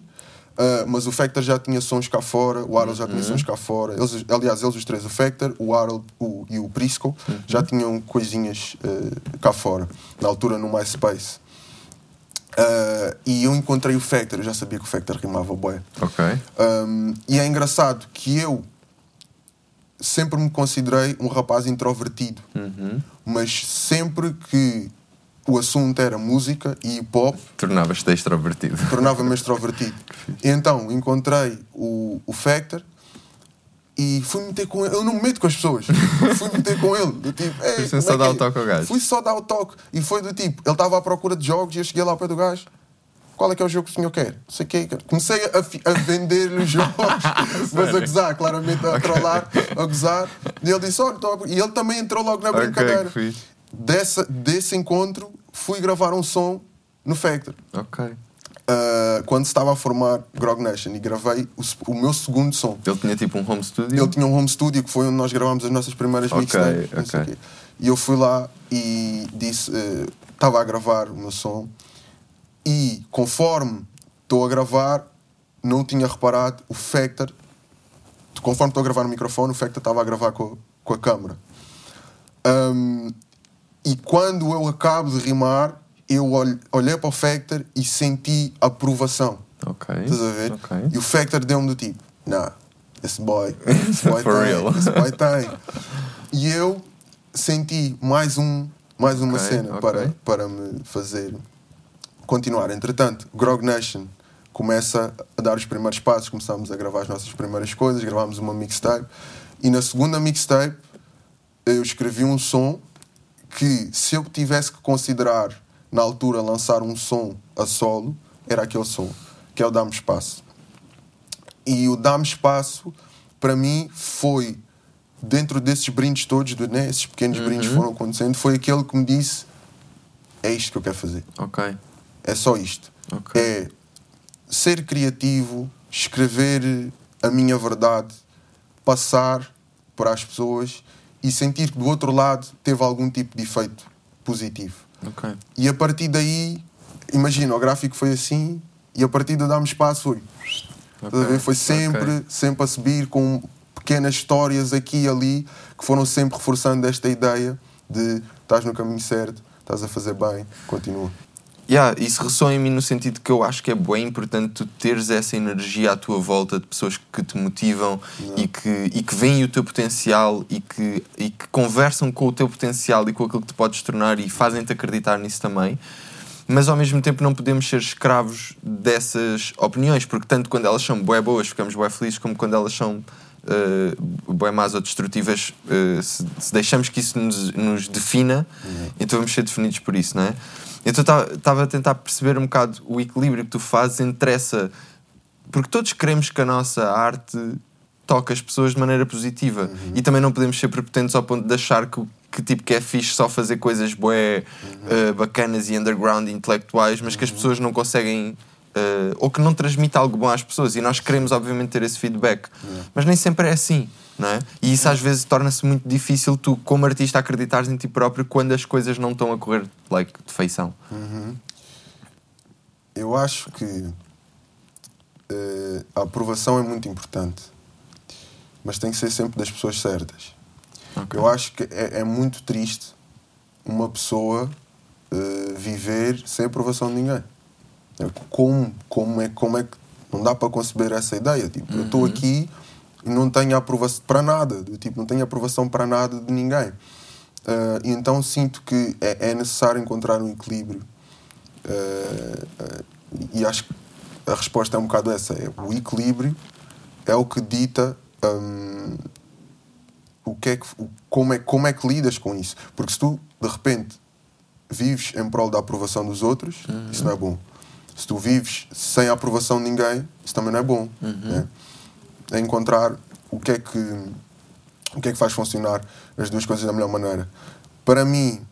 Ah, mas o Factor já tinha sons cá fora o Harold já tinha sons cá fora. Eles, aliás eles os três o Factor, o Harold o, e o Prisco já tinham coisinhas ah, cá fora na altura no MySpace. Ah, e eu encontrei o Factor eu já sabia que o Factor rimava bué. Ok. um, e é engraçado que eu sempre me considerei um rapaz introvertido, Uhum. Mas sempre que o assunto era música e hip hop, Tornavas-te extrovertido. tornava-me extrovertido. Então encontrei o, o Factor e fui meter com ele. Eu não me meto com as pessoas, fui meter com ele. Do tipo, "Ei, como só é dar o é?" toque ao gajo. Fui só dar o toque. E foi do tipo, ele estava à procura de jogos e eu cheguei lá ao pé do gajo. Qual é que é o jogo que o senhor quer? Sei o quê. Comecei a, a vender-lhe os jogos, mas a gozar, claramente a trollar, a gozar. E ele disse: Olha, a... E ele também entrou logo na brincadeira. que fixe. Dessa, desse encontro, fui gravar um som no Factor. Ok. Uh, quando estava a formar Grog Nation e gravei o, o meu segundo som. Ele tinha tipo um home studio. Ele tinha um home studio que foi onde nós gravámos as nossas primeiras Ok, mixtapes. não sei ok. o quê. E eu fui lá e disse: eh, estava a gravar o meu som e conforme estou a gravar, não tinha reparado o Factor. Conforme estou a gravar no microfone, o Factor estava a gravar com, com a câmera. Um, e quando eu acabo de rimar, eu ol- olhei para o Factor e senti aprovação. Ok. Estás a ver? Ok. E o Factor deu-me do tipo, nah, esse boy, esse boy For tem, real. esse boy tem. E eu senti mais, um, mais uma Ok, cena ok. para, para me fazer continuar. Entretanto, Grog Nation começa a dar os primeiros passos, começámos a gravar as nossas primeiras coisas, gravámos uma mixtape e na segunda mixtape eu escrevi um som que se eu tivesse que considerar na altura lançar um som a solo, era aquele som, que é o Dá-me Espaço. E o dar-me espaço, para mim, foi dentro desses brindes todos, né, esses pequenos brindes foram acontecendo, foi aquele que me disse: é isto que eu quero fazer. Ok. É só isto. Ok. É ser criativo, escrever a minha verdade, passar para as pessoas e sentir que do outro lado teve algum tipo de efeito positivo. Ok. E a partir daí, imagina, o gráfico foi assim e a partir de dar-me espaço foi. Ver? Foi sempre, ok. sempre a subir com pequenas histórias aqui e ali que foram sempre reforçando esta ideia de estás no caminho certo, estás a fazer bem, continua. Yeah, isso ressoa em mim no sentido que eu acho que é bem importante tu teres essa energia à tua volta de pessoas que te motivam e que, e que veem o teu potencial e que, e que conversam com o teu potencial e com aquilo que te podes tornar e fazem-te acreditar nisso também. Mas ao mesmo tempo não podemos ser escravos dessas opiniões, porque tanto quando elas são bué boas ficamos bué felizes, como quando elas são uh, más ou destrutivas, uh, se, se deixamos que isso nos, nos defina, então vamos ser definidos por isso, não é? Então estava a tentar perceber um bocado o equilíbrio que tu fazes entre essa. Porque todos queremos que a nossa arte toque as pessoas de maneira positiva e também não podemos ser prepotentes ao ponto de achar que, que tipo que é fixe só fazer coisas bué, uh, bacanas e underground intelectuais, mas que as pessoas não conseguem. Uh, ou que não transmite algo bom às pessoas e nós queremos obviamente ter esse feedback mas nem sempre é assim não é? e isso às vezes torna-se muito difícil tu como artista acreditares em ti próprio quando as coisas não estão a correr like, de feição Eu acho que eh, a aprovação é muito importante, mas tem que ser sempre das pessoas certas. Ok. Eu acho que é, é muito triste uma pessoa eh, viver sem aprovação de ninguém. Como, como, é, como é que não dá para conceber essa ideia? Tipo, eu estou aqui e não tenho aprovação para nada, tipo, não tenho aprovação para nada de ninguém. Eh, e então sinto que é, é necessário encontrar um equilíbrio. Eh, eh, e acho que a resposta é um bocado essa: é, o equilíbrio é o que dita hum, o que é que, como, é, como é que lidas com isso. Porque se tu, de repente, vives em prol da aprovação dos outros, isso não é bom. Se tu vives sem a aprovação de ninguém, isso também não é bom. né? É encontrar o que é que o que é que faz funcionar as duas coisas da melhor maneira. Para mim,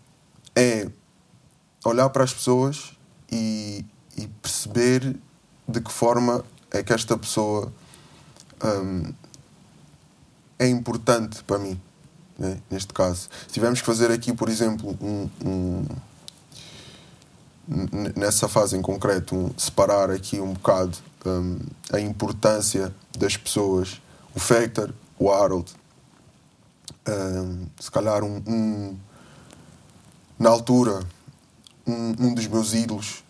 é olhar para as pessoas e, e perceber de que forma é que esta pessoa hum, é importante para mim, né? neste caso. Se tivermos que fazer aqui, por exemplo, um, um- nessa fase em concreto, um- separar aqui um bocado hum, a importância das pessoas, o Factor, o Harold, hum, se calhar um, um- na altura um, um dos meus ídolos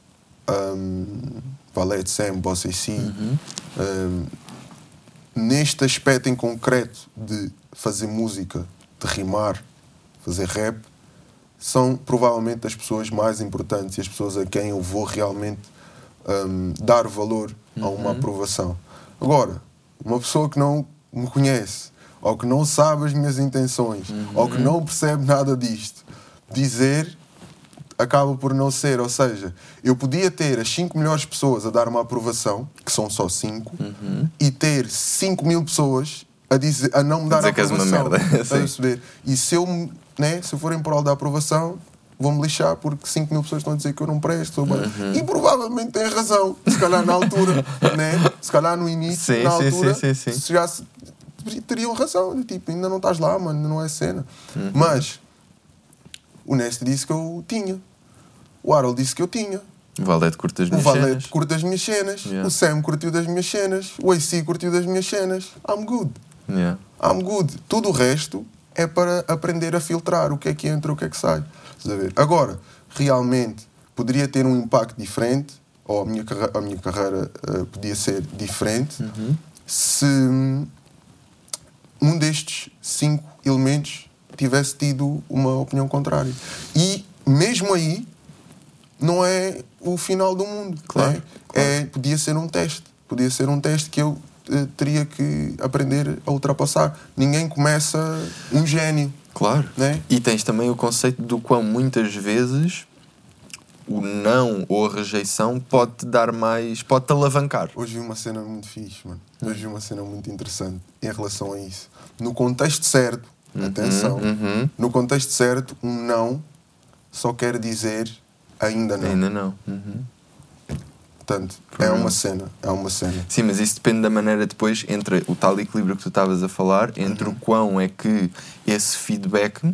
um, Valete Sam, Bossa C um, neste aspecto em concreto de fazer música, de rimar, fazer rap, são provavelmente as pessoas mais importantes e as pessoas a quem eu vou realmente hum, dar valor a uma aprovação. Agora, uma pessoa que não me conhece, ou que não sabe as minhas intenções, ou que não percebe nada disto, dizer acaba por não ser. Ou seja, eu podia ter as 5 melhores pessoas a dar uma aprovação, que são só 5, e ter 5 mil pessoas a, dizer, a não me dar a que és uma aprovação. merda, a perceber? E se eu, né, se eu for em prol da aprovação, vou-me lixar porque 5 mil pessoas estão a dizer que eu não presto. Uhum. E provavelmente têm razão. Se calhar na altura, né? se calhar no início, Sim, na sim, altura, sim, sim, sim. se chegasse, teriam razão. Tipo, ainda não estás lá, mano, não é cena. Uhum. Mas o Neste disse que eu tinha. O Harold disse que eu tinha. o Valete curta as O minhas Valete cenas. curte das minhas cenas. Yeah. O Sam curtiu das minhas cenas. O AC curtiu das minhas cenas. I'm good. Yeah. I'm good. Tudo o resto é para aprender a filtrar o que é que entra e o que é que sai. Agora, realmente, poderia ter um impacto diferente, ou a minha, carre- a minha carreira eh, podia ser diferente, se hum, um destes cinco elementos tivesse tido uma opinião contrária. E, mesmo aí, não é o final do mundo. Claro, né? É, podia ser um teste. Podia ser um teste que eu teria que aprender a ultrapassar. Ninguém começa um gênio. Claro. Né? E tens também o conceito do quão muitas vezes o não ou a rejeição pode-te dar mais. pode-te alavancar. Hoje vi uma cena muito fixe, mano. Hoje vi uma cena muito interessante em relação a isso. No contexto certo, atenção, uhum. no contexto certo, um não só quer dizer ainda não. Ainda não. Uhum. Portanto, é uma cena, é uma cena. Sim, mas isso depende da maneira depois entre o tal equilíbrio que tu estavas a falar, entre o quão é que esse feedback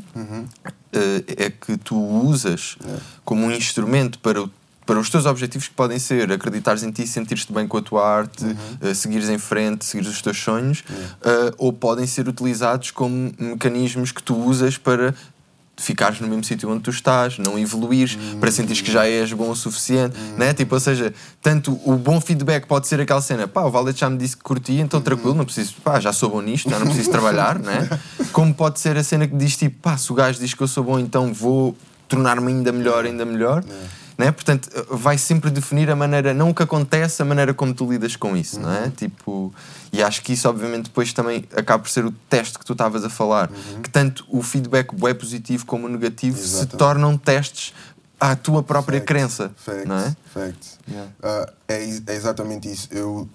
eh, é que tu usas como um instrumento para o para os teus objetivos que podem ser acreditares em ti, sentir-te bem com a tua arte, uh, seguires em frente, seguires os teus sonhos, uh, ou podem ser utilizados como mecanismos que tu usas para ficares no mesmo sítio onde tu estás, não evoluires, para sentires que já és bom o suficiente, né? Tipo, ou seja, tanto o bom feedback pode ser aquela cena, pá, o Valet já me disse que curtia, então tranquilo, não preciso, pá, já sou bom nisto, já não preciso trabalhar, né? Como pode ser a cena que diz tipo, pá, se o gajo diz que eu sou bom, então vou tornar-me ainda melhor, ainda melhor. Né? Portanto, vai sempre definir a maneira, não o que acontece, a maneira como tu lidas com isso, não é? Tipo, e acho que isso, obviamente, depois também acaba por ser o teste que tu estavas a falar, que tanto o feedback é positivo como o negativo se tornam testes à tua própria crença, não é? Yeah. Ah, é, é exatamente isso. Eu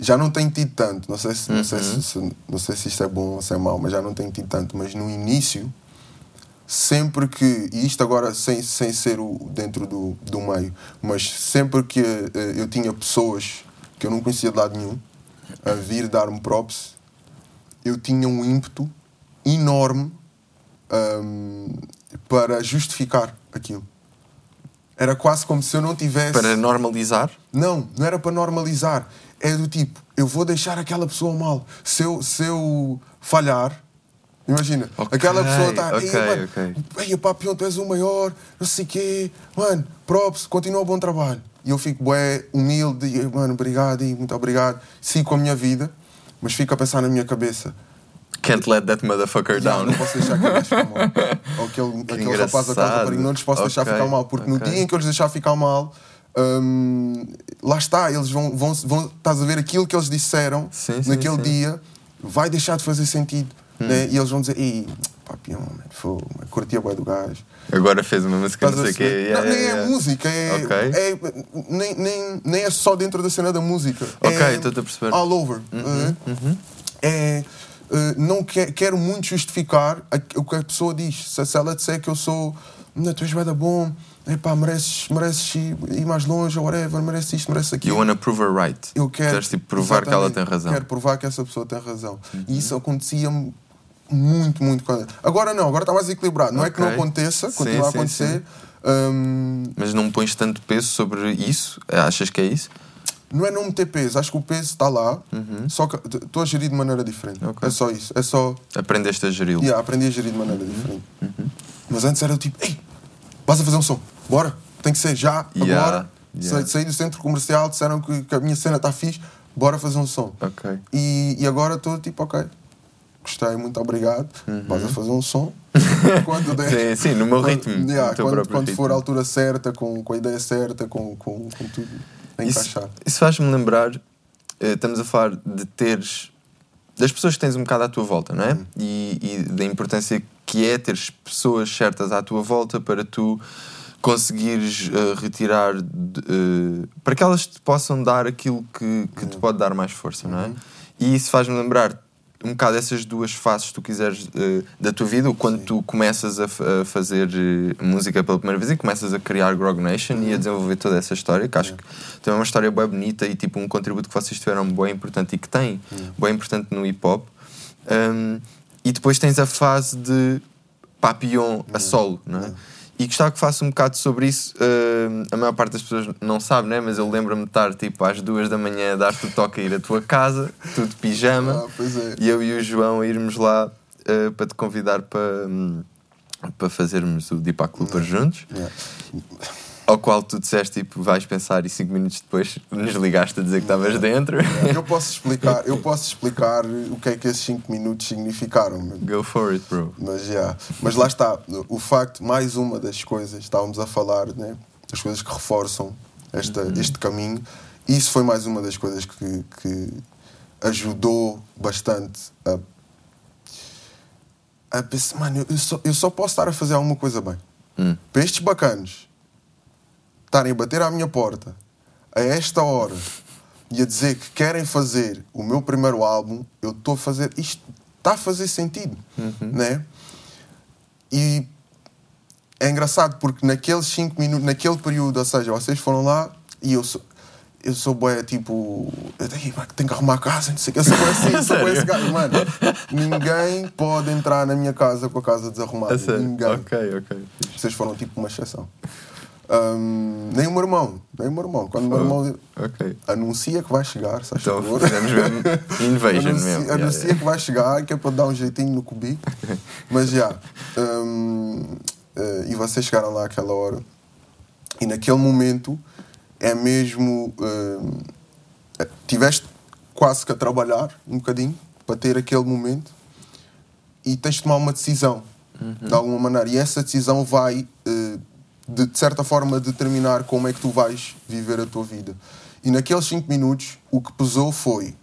já não tenho tido tanto, não sei, se, não, sei Uhum. se, se- não sei se isto é bom ou se é mau, mas já não tenho tido tanto. Mas no início, sempre que, e isto agora sem, sem ser o, dentro do, do meio, mas sempre que eh, eu tinha pessoas que eu não conhecia de lado nenhum a vir dar-me props, eu tinha um ímpeto enorme ahm, para justificar aquilo. Era quase como se eu não tivesse. Para normalizar, Não, não era para normalizar. É do tipo, eu vou deixar aquela pessoa mal. Se eu, se eu falhar, imagina, Ok, aquela pessoa está. ok, mano, ok. Ei, papião, tu és o maior, não sei o quê. Mano, props, continua o bom trabalho. E eu fico, bué, humilde, e, mano, obrigado e muito obrigado. Sigo com a minha vida, mas fico a pensar na minha cabeça. can't let that motherfucker Já, down. não posso deixar aquele gajo ficar mal. Ou aquele, aquele rapaz, rapariga, não lhes posso deixar Ok, ficar mal. Porque no dia em que eu lhes deixar ficar mal, hum, lá está, eles vão, vão, vão. Estás a ver aquilo que eles disseram Sim, sim, naquele sim. dia, vai deixar de fazer sentido. Né? E eles vão dizer: Ei, papião, man, fogo, man, curti a boia do gajo. Agora fez uma música, Estás não sei o quê. yeah, não, nem yeah, é yeah. música, é, Ok. é- nem, nem, nem é só dentro da cena da música. Ok, é a perceber. All over. Uhum, É, eh, não que- quero muito justificar o que a pessoa diz. Se, se ela disser que eu sou, não, tu és bom, epá, mereces, mereces ir, ir mais longe, whatever, mereces isto, mereces You aquilo. wanna prove her right. Eu quero. Queres tipo, provar que ela tem razão. Quero provar que essa pessoa tem razão. E isso acontecia-me muito, muito. quando- Agora não, agora está mais equilibrado. Não é que não aconteça, Sim, continua a sim, acontecer. Hum, Mas não pões tanto peso sobre isso? Achas que é isso? não é não meter peso, acho que o peso está lá, só que estou a gerir de maneira diferente. Uhum. Ok. É só isso. É só. Aprendeste a geri-lo. Yeah, aprendi a gerir de maneira diferente. Mas antes era tipo, ei, vas a fazer um som, bora, tem que ser já, Yeah, agora. yeah. Sa- Saí do centro comercial, disseram que, que a minha cena está fixe, bora fazer um som. Ok. E, e agora estou tipo, ok, gostei, muito obrigado, vas a fazer um som. quando der. Uhum. Sim, sim, no meu Quando- ritmo, yeah, no quando quando for ritmo. a altura certa, com, com a ideia certa, com, com, com tudo a Isso, encaixar. isso faz-me lembrar, eh, estamos a falar de teres, das pessoas que tens um bocado à tua volta, não é? Uhum. E, e da importância que é teres pessoas certas à tua volta para tu conseguires eh, retirar, eh, para que elas te possam dar aquilo que, que Uhum. te pode dar mais força, não é? E isso faz-me lembrar um bocado essas duas faces, se tu quiseres, eh, da tua vida, quando tu começas a, a fazer eh, música pela primeira vez e começas a criar Grog Nation e a desenvolver toda essa história, que acho que também é uma história bem bonita e tipo um contributo que vocês tiveram bem importante e que tem bem importante no hip hop. Um, e depois tens a fase de Papillon a solo, não é? E gostava que faça um bocado sobre isso. Um, a maior parte das pessoas não sabe, né? Mas eu lembro-me de estar tipo às duas da manhã a dar-te o toque a ir à tua casa, tudo de pijama, Ah, pois é. e eu e o João a irmos lá uh, para te convidar para, hum, para fazermos o Deepak Looper juntos. Yeah. Ao qual tu disseste, tipo, vais pensar e cinco minutos depois nos ligaste a dizer que estavas dentro. Eu posso explicar, eu posso explicar o que é que esses 5 minutos significaram. Go for it, bro. Mas, já mas lá está, o facto, mais uma das coisas, estávamos a falar, né? as coisas que reforçam esta, este caminho, isso foi mais uma das coisas que, que ajudou bastante a, a pensar, mano, eu só, eu só posso estar a fazer alguma coisa bem. Hum. Para estes bacanos, estarem a bater à minha porta a esta hora e a dizer que querem fazer o meu primeiro álbum, eu estou a fazer. Isto está a fazer sentido, né? E é engraçado porque naqueles 5 minutos, naquele período, ou seja, vocês foram lá e eu sou. Eu sou boé, tipo, eu tenho, tenho que arrumar a casa, não sei o que, eu sou bué assim, sou bué esse gajo, mano. Ninguém pode entrar na minha casa com a casa desarrumada. Ninguém. Ok, ok. Vocês foram tipo uma exceção. Ahm, nem o meu irmão, nem o meu irmão. Quando o meu irmão Ok. anuncia que vai chegar, se Então favor. fizemos mesmo invasion anuncia, mesmo. anuncia Yeah, que vai chegar, que é para dar um jeitinho no cubico. Mas já. hum, eh, e vocês chegaram lá àquela hora. E naquele momento é mesmo. eh, tiveste quase que a trabalhar um bocadinho para ter aquele momento e tens de tomar uma decisão de alguma maneira. E essa decisão vai, eh, de, de certa forma, determinar como é que tu vais viver a tua vida. E naqueles 5 minutos, o que pesou foi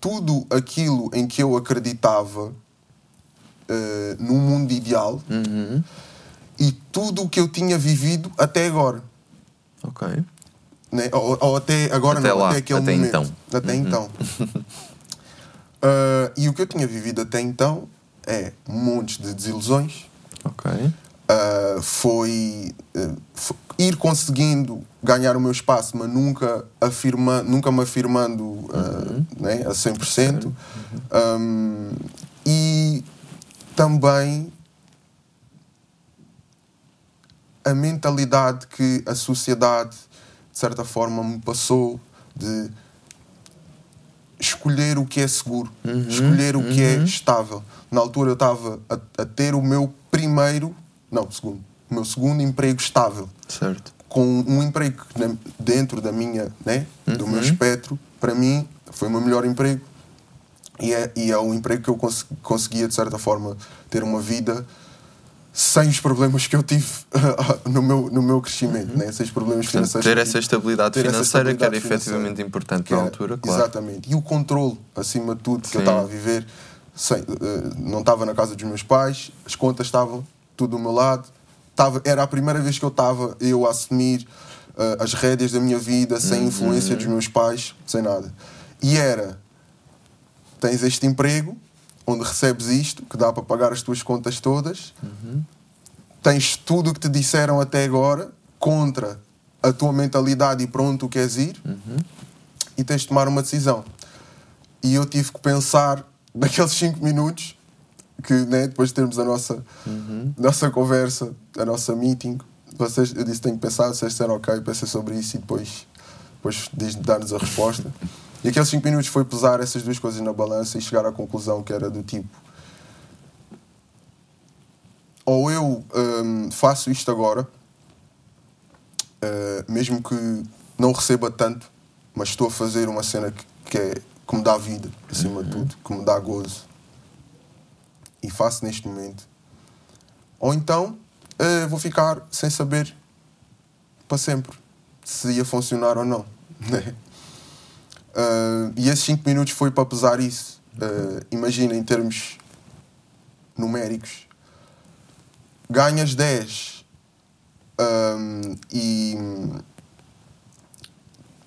tudo aquilo em que eu acreditava eh, num mundo ideal Uhum. e tudo o que eu tinha vivido até agora. Ok. né? Ou, ou até agora Até não, lá, até aquele até momento. então. Uhum. Até então. Ah, e o que eu tinha vivido até então é montes de desilusões, Ok. Uh, foi, uh, fo- ir conseguindo ganhar o meu espaço, mas nunca, afirma, nunca me afirmando uh, né, a 100%. Um, e também a mentalidade que a sociedade, de certa forma, me passou de escolher o que é seguro, escolher o que é estável. Na altura eu estava a, a ter o meu primeiro, não, segundo, o meu segundo emprego estável, Certo. com um emprego que na- dentro da minha, né, do meu espectro, para mim foi o meu melhor emprego e é, e é o emprego que eu cons- conseguia de certa forma ter uma vida sem os problemas que eu tive no meu, no meu crescimento, né? sem os problemas Portanto, financeiros. ter eu essa estabilidade Ter essa financeira que era estabilidade efetivamente financeira. importante na altura, claro. Exatamente. E o controle, acima de tudo, que eu Sim. estava a viver, sem, eh, não estava na casa dos meus pais, as contas estavam tudo do meu lado. Estava, era a primeira vez que eu estava eu a assumir eh, as rédeas da minha vida, sem Uhum. influência dos meus pais, sem nada. E era: tens este emprego, onde recebes isto, que dá para pagar as tuas contas todas, tens tudo o que te disseram até agora contra a tua mentalidade e pronto o queres ir e tens de tomar uma decisão. E eu tive que pensar naqueles 5 minutos que né, depois de termos a nossa, nossa conversa, a nossa meeting, vocês, eu disse tenho que pensar, vocês disseram ok, pensei sobre isso e depois, depois dar-nos a resposta. E aqueles 5 minutos foi pesar essas duas coisas na balança e chegar à conclusão que era do tipo ou eu hum, faço isto agora, eh, mesmo que não receba tanto, mas estou a fazer uma cena que, que, é, que me dá vida, acima de tudo, que me dá gozo, e faço neste momento. Ou então eh, vou ficar sem saber para sempre se ia funcionar ou não. Eh, e esses 5 minutos foi para pesar isso. Eh, imagina, em termos numéricos, ganhas 10 hum, e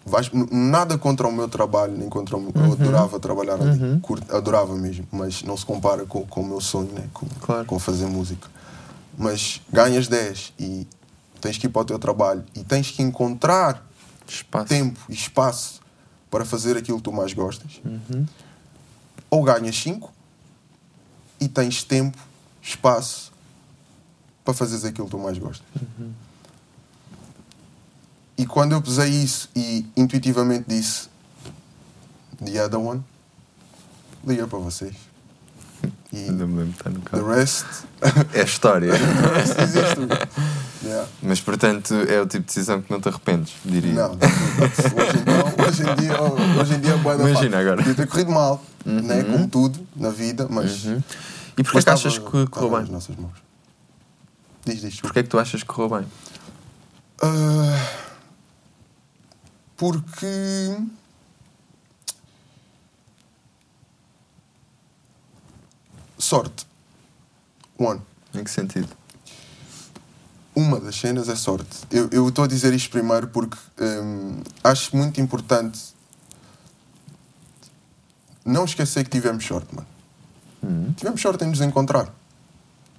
vais, nada contra o meu trabalho, nem contra o meu. Eu adorava trabalhar ali, curto- adorava mesmo, mas não se compara com, com o meu sonho, né? com, Claro. com fazer música. Mas ganhas 10 e tens que ir para o teu trabalho e tens que encontrar Espaço. tempo e espaço para fazer aquilo que tu mais gostas. Ou ganhas 5 e tens tempo, espaço para fazeres aquilo que tu mais gostas. E quando eu pesei isso e intuitivamente disse The other one, liguei para vocês. E Ainda me lembro estar no the carro. rest, É história. the rest is history. Yeah. Mas portanto é o tipo de decisão que não te arrependes, diria. Não, hoje, hoje em dia, hoje em dia é da Imagina agora. Podia ter corrido mal, né? como tudo na vida, mas. Uhum. E porquê mas que achas que correu nas bem? nossas mãos. Diz, diz. Porquê é que tu achas que correu bem? Ah, porque. Sorte. One. Em que sentido? uma das cenas é sorte. Eu estou a dizer isto primeiro porque hum, acho muito importante não esquecer que tivemos sorte, mano. Uhum. Tivemos sorte em nos encontrar.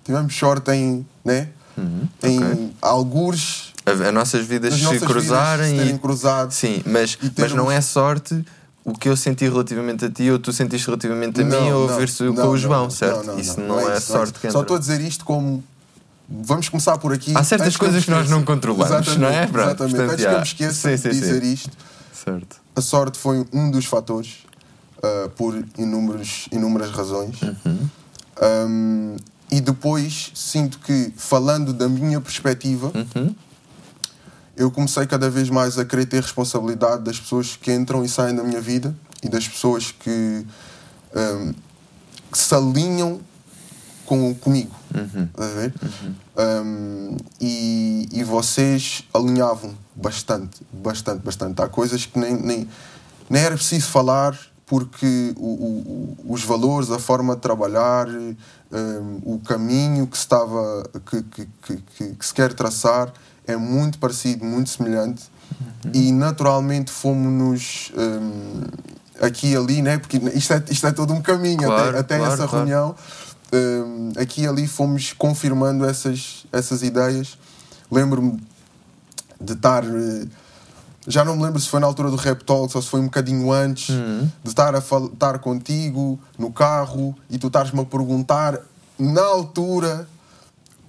Tivemos sorte em, né? Uhum. Em Ok. algures As nossas vidas as se nossas cruzarem vidas se terem e cruzado. Sim, mas, mas não é sorte o que eu senti relativamente a ti ou tu sentiste relativamente a mim Não, ou não, ver-se com o João, não, certo? não, isso não, não é, isso, não sorte que entra. Só estou a dizer isto como. Vamos começar por aqui. Há certas coisas que nós não controlamos, Exatamente, não é? Pronto, Exatamente. portanto, Antes que eu me esqueça Sim, sim, de sim. dizer isto, Certo. a sorte foi um dos fatores uh, por inúmeros, inúmeras razões. Uhum. Um, e depois sinto que, falando da minha perspectiva, Uhum. Eu comecei cada vez mais a querer ter responsabilidade das pessoas que entram e saem da minha vida e das pessoas que, um, que se alinham com, comigo. Uhum. A ver? Um, e, e vocês alinhavam bastante, bastante, bastante. Há coisas que nem, nem, nem era preciso falar porque o, o- os valores, a forma de trabalhar, um, o caminho que estava, que, que, que- que se quer traçar é muito parecido, muito semelhante e naturalmente fomos-nos um, aqui e ali, né? porque isto é, isto é todo um caminho Claro, até, até claro, essa claro. reunião. Um, aqui e ali fomos confirmando essas, essas ideias. Lembro-me de estar. eh, Já não me lembro se foi na altura do Rap Talks ou se foi um bocadinho antes, Uhum. de estar a estar contigo no carro e tu estares-me a perguntar na altura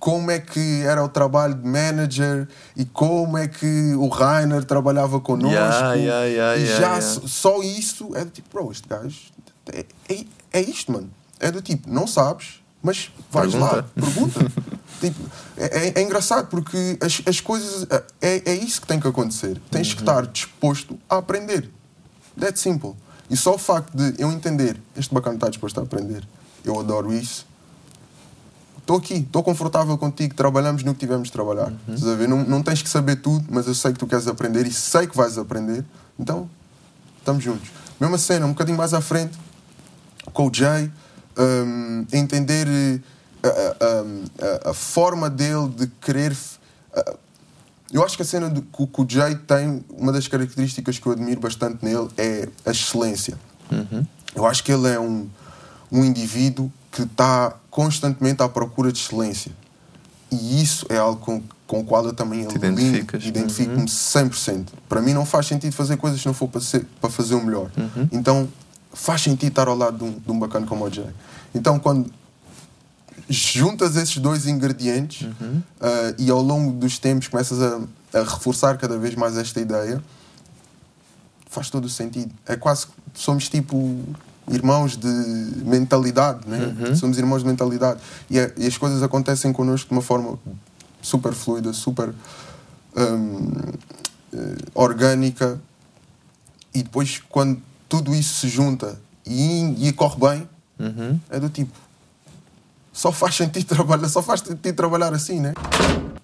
como é que era o trabalho de manager e como é que o Rainer trabalhava connosco. Yeah, yeah, yeah, e já só isso é do tipo, bro, este gajo é, é, é isto, mano. É do tipo, não sabes, mas vais lá, pergunta. Tipo, é, é- é engraçado porque as, as coisas é, é isso que tem que acontecer. Tens Uhum. que estar disposto a aprender. That simple. E só o facto de eu entender, este bacana está disposto a aprender, eu adoro isso. Estou aqui, estou confortável contigo, trabalhamos no que tivemos de trabalhar. Uhum. Ver? Não, não tens que saber tudo, mas eu sei que tu queres aprender e sei que vais aprender. Então, estamos juntos. Mesma cena, um bocadinho mais à frente, com o Jay, hum, entender eh, a, a- a- a forma dele de querer. a- eu acho que a cena do, que, o- que o Jay tem, uma das características que eu admiro bastante nele é a excelência. Eu acho que ele é um, um indivíduo que está constantemente à procura de excelência. E isso é algo com, com o qual eu também identifico-me 100%. Para mim não faz sentido fazer coisas se não for para, ser, para fazer o melhor. Então faz sentido estar ao lado de um, de um bacana como o Jay. Então quando juntas esses dois ingredientes ah, e ao longo dos tempos começas a, a reforçar cada vez mais esta ideia, faz todo o sentido. É quase que somos tipo irmãos de mentalidade, né? Somos irmãos de mentalidade. E, é- e as coisas acontecem connosco de uma forma super fluida, super hum, eh, orgânica. E depois, quando tudo isso se junta e, e corre bem, Uhum. é do tipo. Só faz sentido trabalhar, só faz sentido trabalhar assim, né?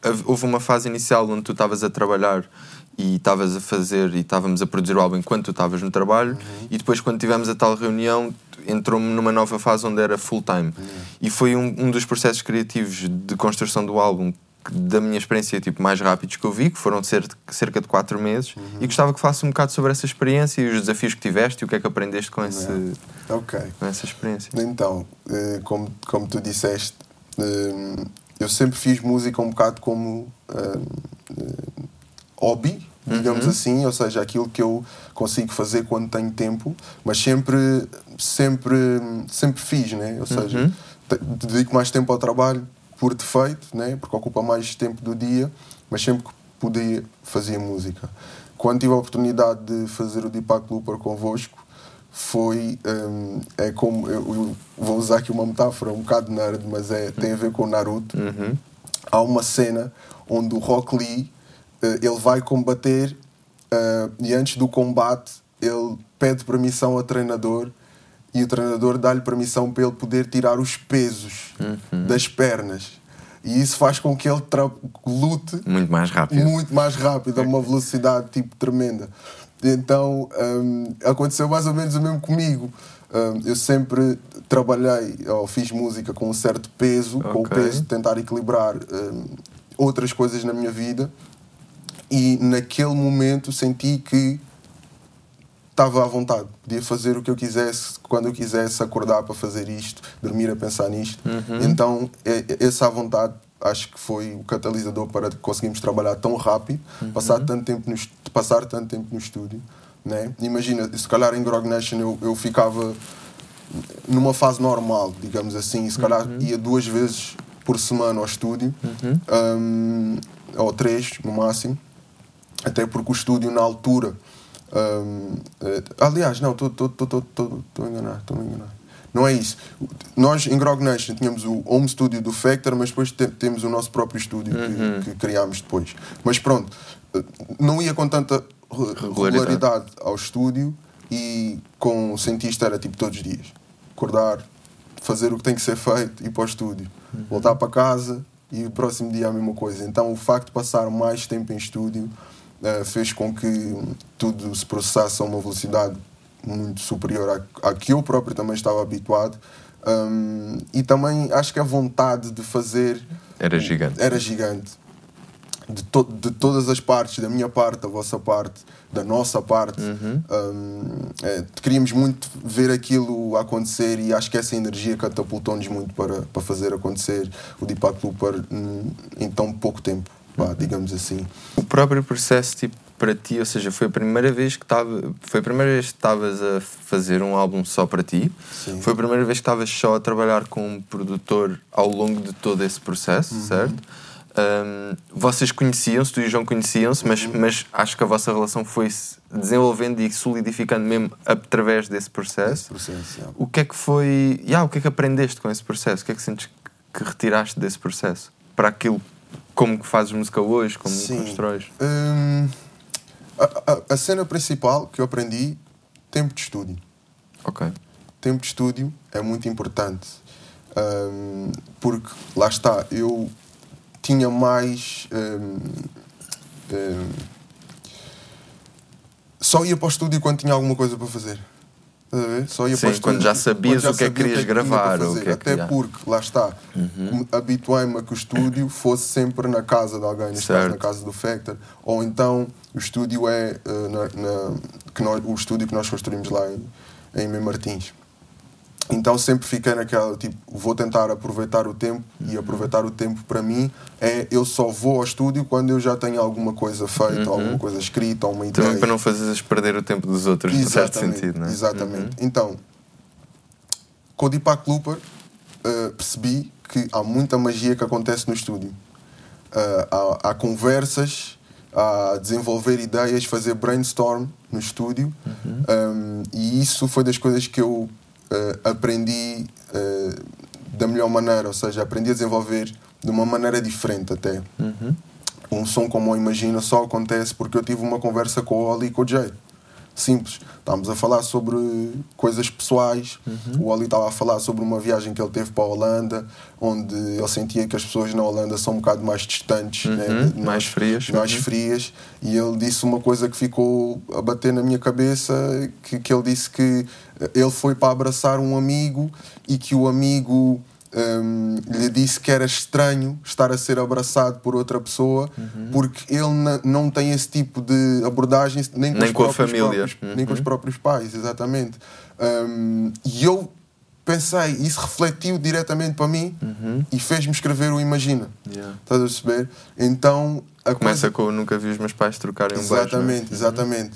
Houve- Houve uma fase inicial onde tu estavas a trabalhar e estavas a fazer e estávamos a produzir o álbum enquanto tu estavas no trabalho Uhum. e depois quando tivemos a tal reunião entrou-me numa nova fase onde era full time e foi um, um dos processos criativos de construção do álbum da minha experiência tipo mais rápidos que eu vi que foram cerca de 4 meses Uhum. e gostava que falasse um bocado sobre essa experiência e os desafios que tiveste e o que é que aprendeste com, esse, Ok. com essa experiência Então, eh, como, como tu disseste, eh, eu sempre fiz música um bocado como eh, hobby, digamos assim, ou seja, aquilo que eu consigo fazer quando tenho tempo, mas sempre, sempre, sempre fiz, né? Ou seja, te- dedico mais tempo ao trabalho por defeito, né? Porque ocupa mais tempo do dia, mas sempre que podia fazia música. Quando tive a oportunidade de fazer o Deepak Looper convosco, foi hum, é como eu, eu vou usar aqui uma metáfora um bocado nerd mas é tem a ver com Naruto Uhum. há uma cena onde o Rock Lee ele vai combater eh, e antes do combate ele pede permissão ao treinador e o treinador dá-lhe permissão para ele poder tirar os pesos das pernas. E isso faz com que ele lute muito mais rápido. muito mais rápido, a uma velocidade tipo tremenda. Então hum, aconteceu mais ou menos o mesmo comigo. Hum, eu sempre trabalhei ou fiz música com um certo peso, com o peso de tentar equilibrar hum, outras coisas na minha vida e naquele momento senti que estava à vontade, podia fazer o que eu quisesse, quando eu quisesse, acordar para fazer isto, dormir a pensar nisto. Uhum. Então, essa à vontade acho que foi o catalisador para conseguirmos trabalhar tão rápido, Uhum. passar, tanto tempo no, passar tanto tempo no estúdio. Né? Imagina, se calhar em Grog Nation eu, eu ficava numa fase normal, digamos assim, se calhar Uhum. ia duas vezes por semana ao estúdio, um, ou três no máximo, até porque o estúdio na altura. um, eh, aliás, não, estou a enganar, estou a enganar. Não é isso. Nós em Grog Nation tínhamos o home studio do Factor, mas depois te- temos o nosso próprio estúdio que, que criámos depois. Mas pronto, eh, não ia com tanta re- regularidade ao estúdio e com o cientista era tipo todos os dias. Acordar, fazer o que tem que ser feito, ir para o estúdio, voltar para casa e o próximo dia a mesma coisa. Então o facto de passar mais tempo em estúdio eh, fez com que tudo se processasse a uma velocidade muito superior à, à que eu próprio também estava habituado. Um, e também acho que a vontade de fazer Era gigante. era gigante. De, to de todas as partes, da minha parte, da vossa parte, da nossa parte. Um, é, queríamos muito ver aquilo acontecer e acho que essa energia catapultou-nos muito para, para fazer acontecer o Deepak Looper hum, em tão pouco tempo, vá, digamos assim. O próprio processo, tipo, para ti, ou seja, foi a primeira vez que estava, foi a primeira vez que estavas a fazer um álbum só para ti. Sim. Foi a primeira vez que estavas só a trabalhar com um produtor ao longo de todo esse processo, certo? Um, vocês conheciam-se, tu e o João conheciam-se, mas, mas acho que a vossa relação foi se desenvolvendo e solidificando mesmo através desse processo. Processo, yeah. O que é que foi. Yeah, o que é que aprendeste com esse processo? O que é que sentes que retiraste desse processo? Para aquilo como que fazes música hoje, como Sim. constróis? Hum, a, a- a cena principal que eu aprendi, tempo de estúdio. Ok. tempo de estúdio é muito importante. Hum, porque, lá está, eu tinha mais. hum, hum, só ia para o estúdio quando tinha alguma coisa para fazer. Ver? Só ia Sim, para quando já sabias quando o que é que querias tinha para gravar, que é que- Até porque, lá está, me habituei-me a que o estúdio fosse sempre na casa de alguém, neste caso na casa do Factor, ou então o estúdio é eh, na, na- que nós, o estúdio que nós construímos lá em, em Mem Martins. Então sempre fiquei naquela, tipo, vou tentar aproveitar o tempo e aproveitar o tempo para mim é eu só vou ao estúdio quando eu já tenho alguma coisa feita, alguma coisa escrita, ou uma ideia. Também para não fazeres perder o tempo dos outros, no certo Exatamente, sentido, não é? Exatamente. Então, com o Deepak Looper, eh, percebi que há muita magia que acontece no estúdio. Eh, há, há conversas, há desenvolver ideias, fazer brainstorm no estúdio. Um, e isso foi das coisas que eu eh, aprendi eh, da melhor maneira, ou seja, aprendi a desenvolver de uma maneira diferente até. Um som como o Imagina só acontece porque eu tive uma conversa com o Oli e com o Jay. Simples. Estávamos a falar sobre coisas pessoais. O Oli estava a falar sobre uma viagem que ele teve para a Holanda, onde ele sentia que as pessoas na Holanda são um bocado mais distantes, né, Uhum. mais nós, frias. mais Uhum. frias. E ele disse uma coisa que ficou a bater na minha cabeça, que, que ele disse que ele foi para abraçar um amigo e que o amigo hum, lhe disse que era estranho estar a ser abraçado por outra pessoa Uhum. porque ele não tem esse tipo de abordagem nem com, Nem com a família. próprios- nem com os Uhum. próprios pais, exatamente. Hum, e eu pensei, isso refletiu diretamente para mim e fez-me escrever o Imagina. Uhum. Yeah. Estás a perceber? Então a Começa coisa- com o nunca vi os meus pais trocarem um beijo. Exatamente, é? exatamente.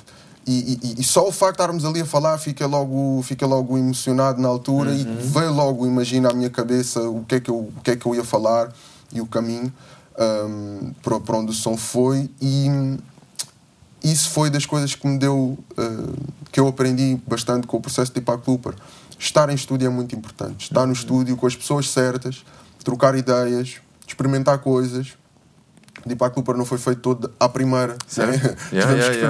E, e- e só o facto de estarmos ali a falar fica logo, fica logo emocionado na altura e veio logo, imagina à minha cabeça o que é que eu, o que é que eu ia falar e o caminho hum, para, para onde o som foi e isso foi das coisas que me deu hum, que eu aprendi bastante com o processo de Deepak Looper. Estar em estúdio é muito importante. Estar no estúdio com as pessoas certas, trocar ideias, experimentar coisas. Deepak Looper não foi feito todo à primeira. Né? Yeah, Tivemos yeah, que yeah.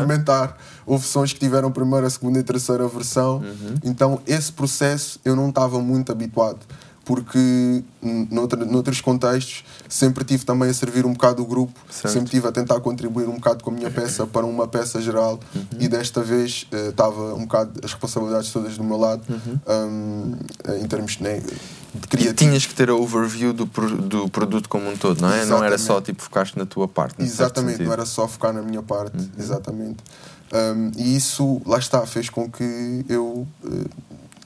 Houve sons que tiveram primeira, segunda e terceira versão. Uhum. Então, esse processo eu não estava muito habituado. porque noutra, noutros contextos sempre tive também a servir um bocado o grupo, Certo. sempre tive a tentar contribuir um bocado com a minha peça para uma peça geral Uhum. e desta vez eh, estava um bocado as responsabilidades todas do meu lado hum, em termos né, de Uhum. E criativo. tinhas que ter a overview do, pro- do produto como um todo, não é? Não era Exatamente. só tipo focaste na tua parte. Exatamente, não era só focar na minha parte, Uhum. exatamente. Um, e isso, lá está, fez com que eu eh,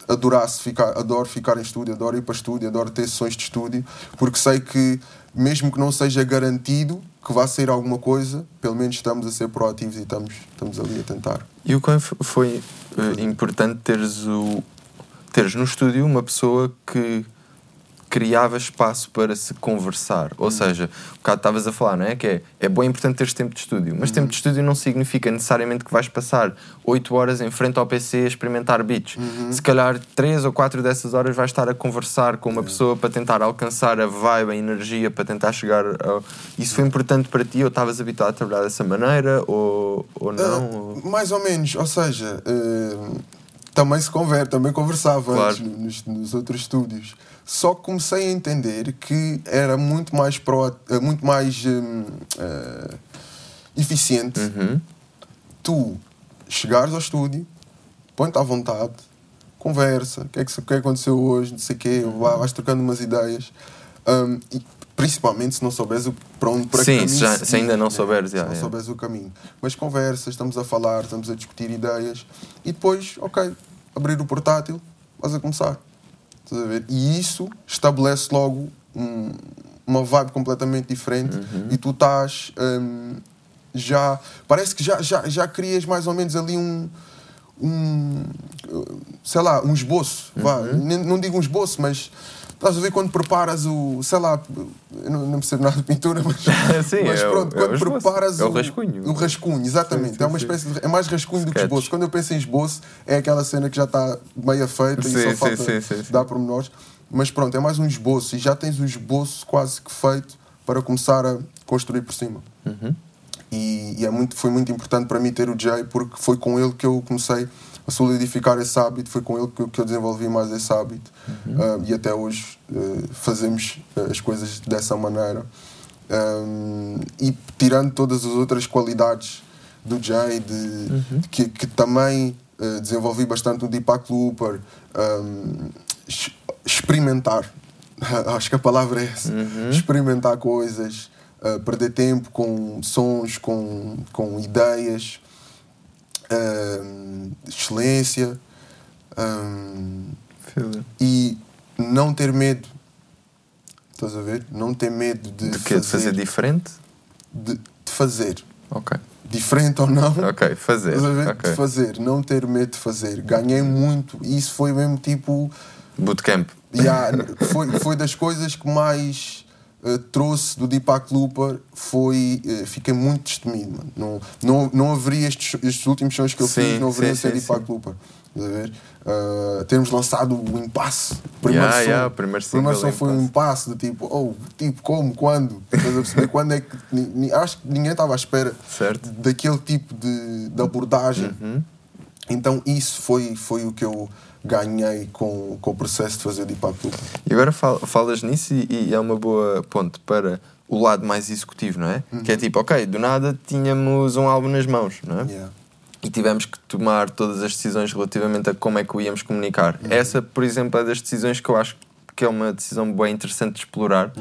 adorasse ficar, adoro ficar em estúdio, adoro ir para estúdio, adoro ter sessões de estúdio, porque sei que, mesmo que não seja garantido que vá sair alguma coisa, pelo menos estamos a ser proativos e estamos, estamos ali a tentar. E o quão foi eh, importante teres, o, teres no estúdio uma pessoa que criava espaço para se conversar. Ou seja, um bocado estavas a falar, não é? Que é, é bem importante teres tempo de estúdio, mas tempo de estúdio não significa necessariamente que vais passar 8 horas em frente ao PC a experimentar beats. Se calhar 3 ou 4 dessas horas vais estar a conversar com uma pessoa para tentar alcançar a vibe, a energia, para tentar chegar ao... Isso foi importante para ti ou estavas habituado a trabalhar dessa maneira ou, ou não? ou- Ah, mais ou menos, ou seja, eh, também se conversa, também conversava Claro. antes nos, nos outros estúdios. Só comecei a entender que era muito mais, pro, eh, muito mais hum, eh, eficiente Uhum. tu chegares ao estúdio, põe-te à vontade, conversa, o que é que, se- é que aconteceu hoje, não sei o quê, Uhum. vai- vais trocando umas ideias. hum, e principalmente se não souberes o, para onde para Sim, se já- se ainda não souberes, se já, não souberes o caminho. Mas conversas, estamos a falar, estamos a discutir ideias e depois, ok, abrir o portátil, vais a começar. Estás a ver? E isso estabelece logo um- uma vibe completamente diferente Uhum. e tu estás hum, já. Parece que já, já, já crias mais ou menos ali um. um sei lá, um esboço. Vá. Uhum. Nem- Não digo um esboço, mas estás a ver quando preparas o. sei lá, eu não, não percebo nada de pintura, mas. Sim, mas é o- pronto, é o quando esboço. preparas É o rascunho. O rascunho, exatamente. Sim, sim, é uma espécie de, É mais rascunho do que Sketch. esboço. Quando eu penso em esboço, é aquela cena que já está meia feita Sim, e só falta sim, sim, sim. dar pormenores. Mas pronto, é mais um esboço e já tens o esboço quase que feito para começar a construir por cima. Uhum. E, e é muito, foi muito importante para mim ter o Jay porque foi com ele que eu comecei a solidificar esse hábito, foi com ele que eu, que eu desenvolvi mais esse hábito Ah, e até hoje ah, fazemos ah, as coisas dessa maneira. Um, e tirando todas as outras qualidades do Jay, de, que, que também ah, desenvolvi bastante no Deepak Looper, um, experimentar. Acho que a palavra é essa. Experimentar coisas, uh, perder tempo com sons, com, com ideias, um, excelência um, e não ter medo. Estás a ver? Não ter medo de, De quê? De fazer diferente? de, de fazer. Ok. Diferente ou não. Ok, fazer. Estás a ver? Ok. De fazer, não ter medo de fazer. Ganhei muito isso foi mesmo tipo. Bootcamp. Yeah, foi, foi das coisas que mais eh, trouxe do Deepak Looper foi eh, fiquei muito destemido mano. não, não, não haveria estes, estes últimos sons que eu Sim, fiz não haveria sim, sem sim, Deepak sim. Looper ver? Eh, termos lançado o impasse primeiro Yeah, som, yeah, primeiro primeiro som foi um Impasse. de tipo oh tipo como quando Estás a perceber quando é que acho que ninguém estava à espera Certo. daquele tipo de, de abordagem Uhum. então isso foi foi o que eu ganhei com, com o processo de fazer Deepak Looper E agora fal- falas nisso e, e é uma boa ponte para o lado mais executivo, não é? Que é tipo, ok, do nada tínhamos um álbum nas mãos, não é? Yeah. E tivemos que tomar todas as decisões relativamente a como é que o íamos comunicar. Essa, por exemplo, é das decisões que eu acho que é uma decisão bem interessante de explorar,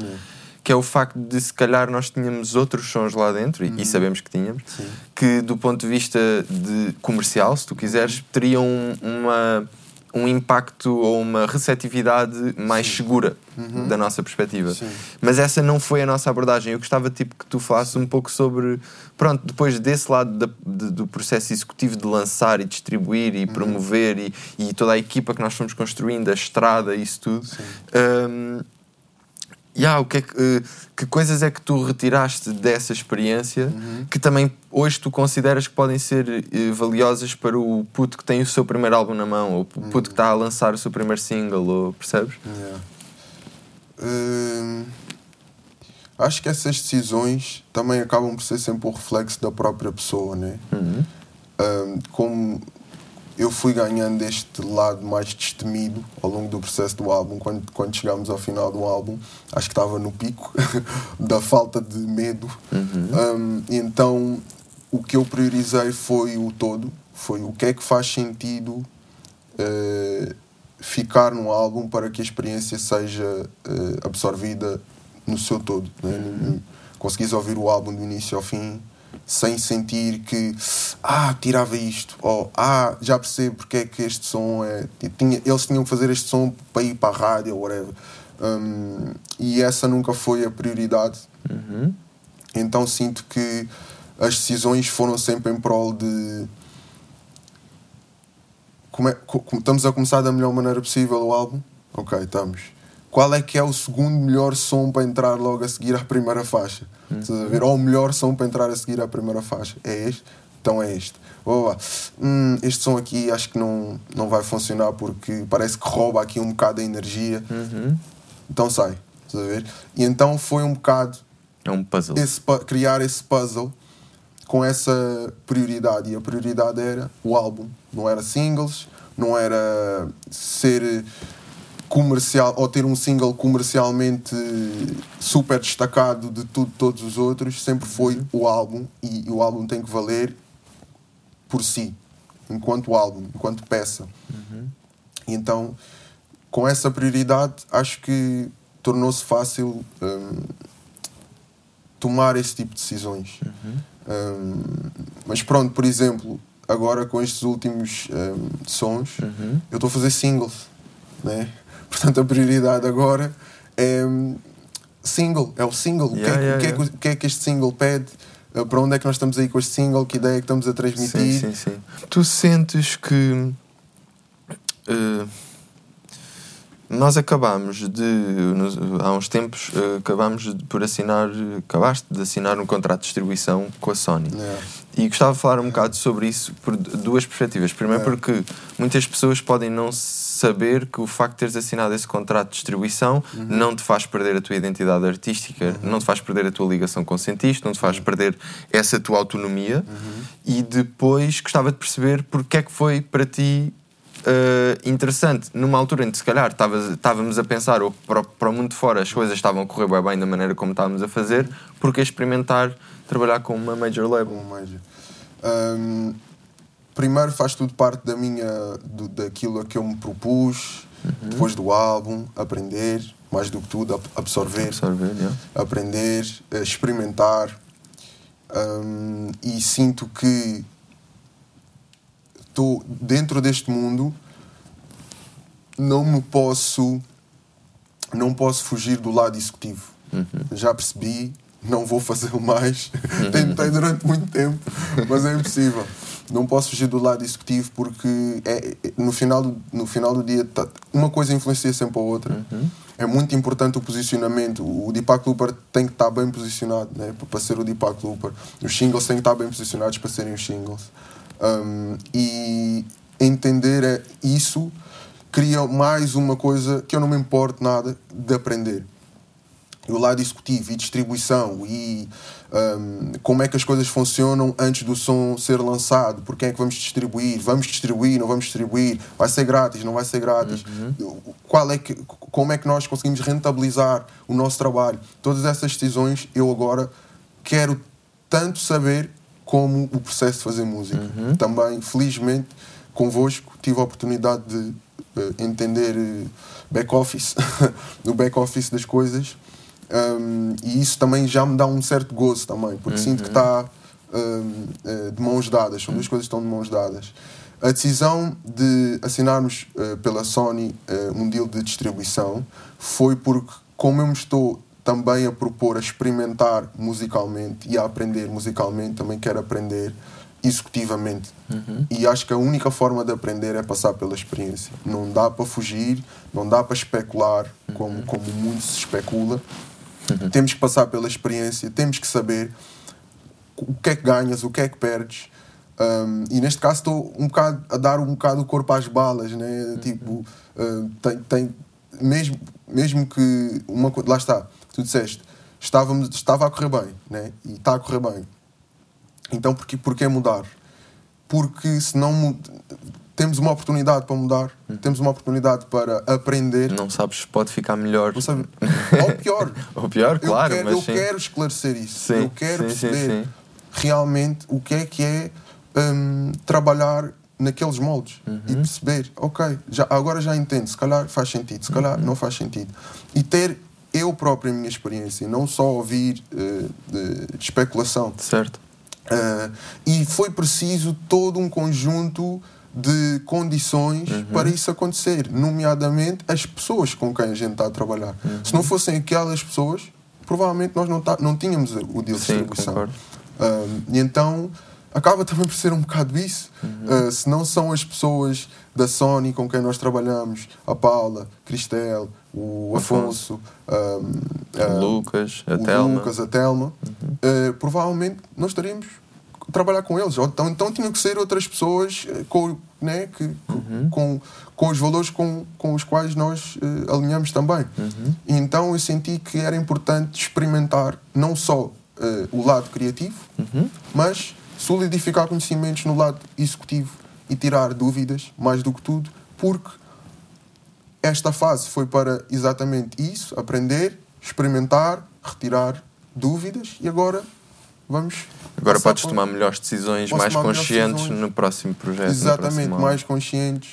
que é o facto de se calhar nós tínhamos outros sons lá dentro, e, e sabemos que tínhamos, que do ponto de vista de comercial, se tu quiseres, teriam uma, um impacto ou uma receptividade mais segura da nossa perspectiva. Sim. Mas essa não foi a nossa abordagem. Eu gostava tipo, que tu falasses um pouco sobre, pronto, depois desse lado da- de- do processo executivo de lançar e distribuir e promover e, e toda a equipa que nós fomos construindo, a estrada, isso tudo. Hum, yeah, o que, é que, eh, que coisas é que tu retiraste dessa experiência que também hoje tu consideras que podem ser eh, valiosas para o puto que tem o seu primeiro álbum na mão ou o puto que está a lançar o seu primeiro single, ou, percebes? Yeah. Hum, acho que essas decisões também acabam por ser sempre o reflexo da própria pessoa, né? Uhum. Hum, como eu fui ganhando este lado mais destemido ao longo do processo do álbum. Quando, quando chegámos ao final do álbum, acho que estava no pico da falta de medo. Uhum. Um, então, o que eu priorizei foi o todo, foi o que é que faz sentido uh, ficar no álbum para que a experiência seja uh, absorvida no seu todo. Né? Uhum. Conseguis ouvir o álbum do início ao fim sem sentir que ah, tirava isto, ou ah, já percebo porque é que este som é. Tinha, eles tinham que fazer este som para ir para a rádio ou whatever. Um, e essa nunca foi a prioridade. Uhum. Então sinto que as decisões foram sempre em prol de. Como é, estamos a começar da melhor maneira possível o álbum? Ok, estamos qual é que é o segundo melhor som para entrar logo a seguir à primeira faixa. Estás a ver? Ou o melhor som para entrar a seguir à primeira faixa. É este? Então é este. Oh, hum, este som aqui acho que não, não vai funcionar porque parece que rouba aqui um bocado a energia. Uhum. Então sai. Estás a ver? E então foi um bocado. É um puzzle. Esse, criar esse puzzle com essa prioridade. E a prioridade era o álbum. Não era singles, não era ser comercial ou ter um single comercialmente super destacado de tudo, todos os outros sempre foi uhum. o álbum e o álbum tem que valer por si enquanto álbum enquanto peça uhum. e então com essa prioridade acho que tornou-se fácil um, tomar esse tipo de decisões uhum. um, mas pronto por exemplo agora com estes últimos um, sons uhum. eu estou a fazer singles né? Portanto, a prioridade agora é hum, single, é o single. Yeah, o, que é, yeah, o, que é, o que é que este single pede? Uh, para onde é que nós estamos aí com este single? Que ideia é que estamos a transmitir? Sim, sim, sim. Tu sentes que. Uh, nós acabámos de, nos, há uns tempos, uh, acabámos de, por assinar, acabaste de assinar um contrato de distribuição com a Sony. Yeah. E gostava de falar um bocado sobre isso por duas perspectivas. Primeiro, yeah. porque muitas pessoas podem não saber que o facto de teres assinado esse contrato de distribuição uhum. não te faz perder a tua identidade artística, uhum. não te faz perder a tua ligação com o cientista, não te faz uhum. perder essa tua autonomia. Uhum. E depois gostava de perceber porque é que foi para ti uh, interessante, numa altura em que se calhar estávamos a pensar, ou para, para o mundo de fora as coisas estavam a correr bem, bem da maneira como estávamos a fazer, porque experimentar trabalhar com uma major label? Uma major. Um, primeiro faz tudo parte da minha, do, daquilo a que eu me propus, uhum. depois do álbum, aprender, mais do que tudo, absorver, absorver yeah. aprender, eh, experimentar. Um, e sinto que estou dentro deste mundo, não me posso, não posso fugir do lado executivo. Uhum. Já percebi, não vou fazer mais. Uhum. Tentei durante muito tempo, mas é impossível. Não posso fugir do lado executivo porque é, é no, final do, no final do dia tá, uma coisa influencia sempre a outra. Uhum. É muito importante o posicionamento. O Deepak Looper tem que estar bem posicionado né, para ser o Deepak Looper. Os singles têm que estar bem posicionados para serem os singles. Um, e entender é isso cria mais uma coisa que eu não me importo nada de aprender. O lado executivo e distribuição e um, como é que as coisas funcionam antes do som ser lançado, por quem é que vamos distribuir, vamos distribuir, não vamos distribuir, vai ser grátis, não vai ser grátis, uhum. qual é que, como é que nós conseguimos rentabilizar o nosso trabalho. Todas essas decisões eu agora quero tanto saber como o processo de fazer música. Uhum. Também, felizmente, convosco tive a oportunidade de uh, entender uh, back-office, no back-office das coisas. Um, e isso também já me dá um certo gozo também, porque uhum. sinto que está um, uh, de mãos dadas, são duas coisas que estão de mãos dadas. A decisão de assinarmos pela Sony um deal de distribuição foi porque, como eu me estou também a propor a experimentar musicalmente e a aprender musicalmente, também quero aprender executivamente. Uhum. E acho que a única forma de aprender é passar pela experiência. Não dá para fugir, não dá para especular como, uhum. como muito se especula. Uhum. Temos que passar pela experiência, temos que saber o que é que ganhas, o que é que perdes. Um, e neste caso estou um bocado a dar um bocado o corpo às balas, né? Uhum. Tipo, uh, tem, tem, mesmo, mesmo que uma coisa. Lá está, tu disseste, estávamos, estava a correr bem, né? E está a correr bem. Então, porquê, porquê mudar? Porque se não temos uma oportunidade para mudar, Uhum. temos uma oportunidade para aprender. Não sabes se pode ficar melhor. Não sabe? Ou pior, Ou pior, claro, eu, quero, mas eu sim. quero esclarecer isso. Sim, eu quero sim, perceber realmente o que é que é hum, trabalhar naqueles moldes Uhum. e perceber, ok, já, agora já entendo, se calhar faz sentido, se calhar Uhum. não faz sentido. E ter eu próprio a minha experiência, não só ouvir eh, de especulação. Certo. Uh, e foi preciso todo um conjunto de condições Uhum. para isso acontecer, nomeadamente as pessoas com quem a gente está a trabalhar. Uhum. Se não fossem aquelas pessoas, provavelmente nós não, tá, não tínhamos o deal de Sim, distribuição. concordo. Um, e então acaba também por ser um bocado isso. Uhum. Uh, se não são as pessoas da Sony com quem nós trabalhamos, a Paula, Cristel, o Afonso, um, um, Lucas, a o Telma. Uhum. Lucas, a Telma, eh, provavelmente nós estaríamos trabalhar com eles. Então, então tinham que ser outras pessoas eh, com, né, que, Uhum. com, com os valores com, com os quais nós eh, alinhamos também. Uhum. E então eu senti que era importante experimentar não só eh, o lado criativo, Uhum. mas solidificar conhecimentos no lado executivo e tirar dúvidas, mais do que tudo, porque esta fase foi para exatamente isso: aprender, experimentar, retirar dúvidas e agora vamos. Agora podes tomar melhores decisões, Posso mais conscientes decisões. no próximo projeto. exatamente próximo mais conscientes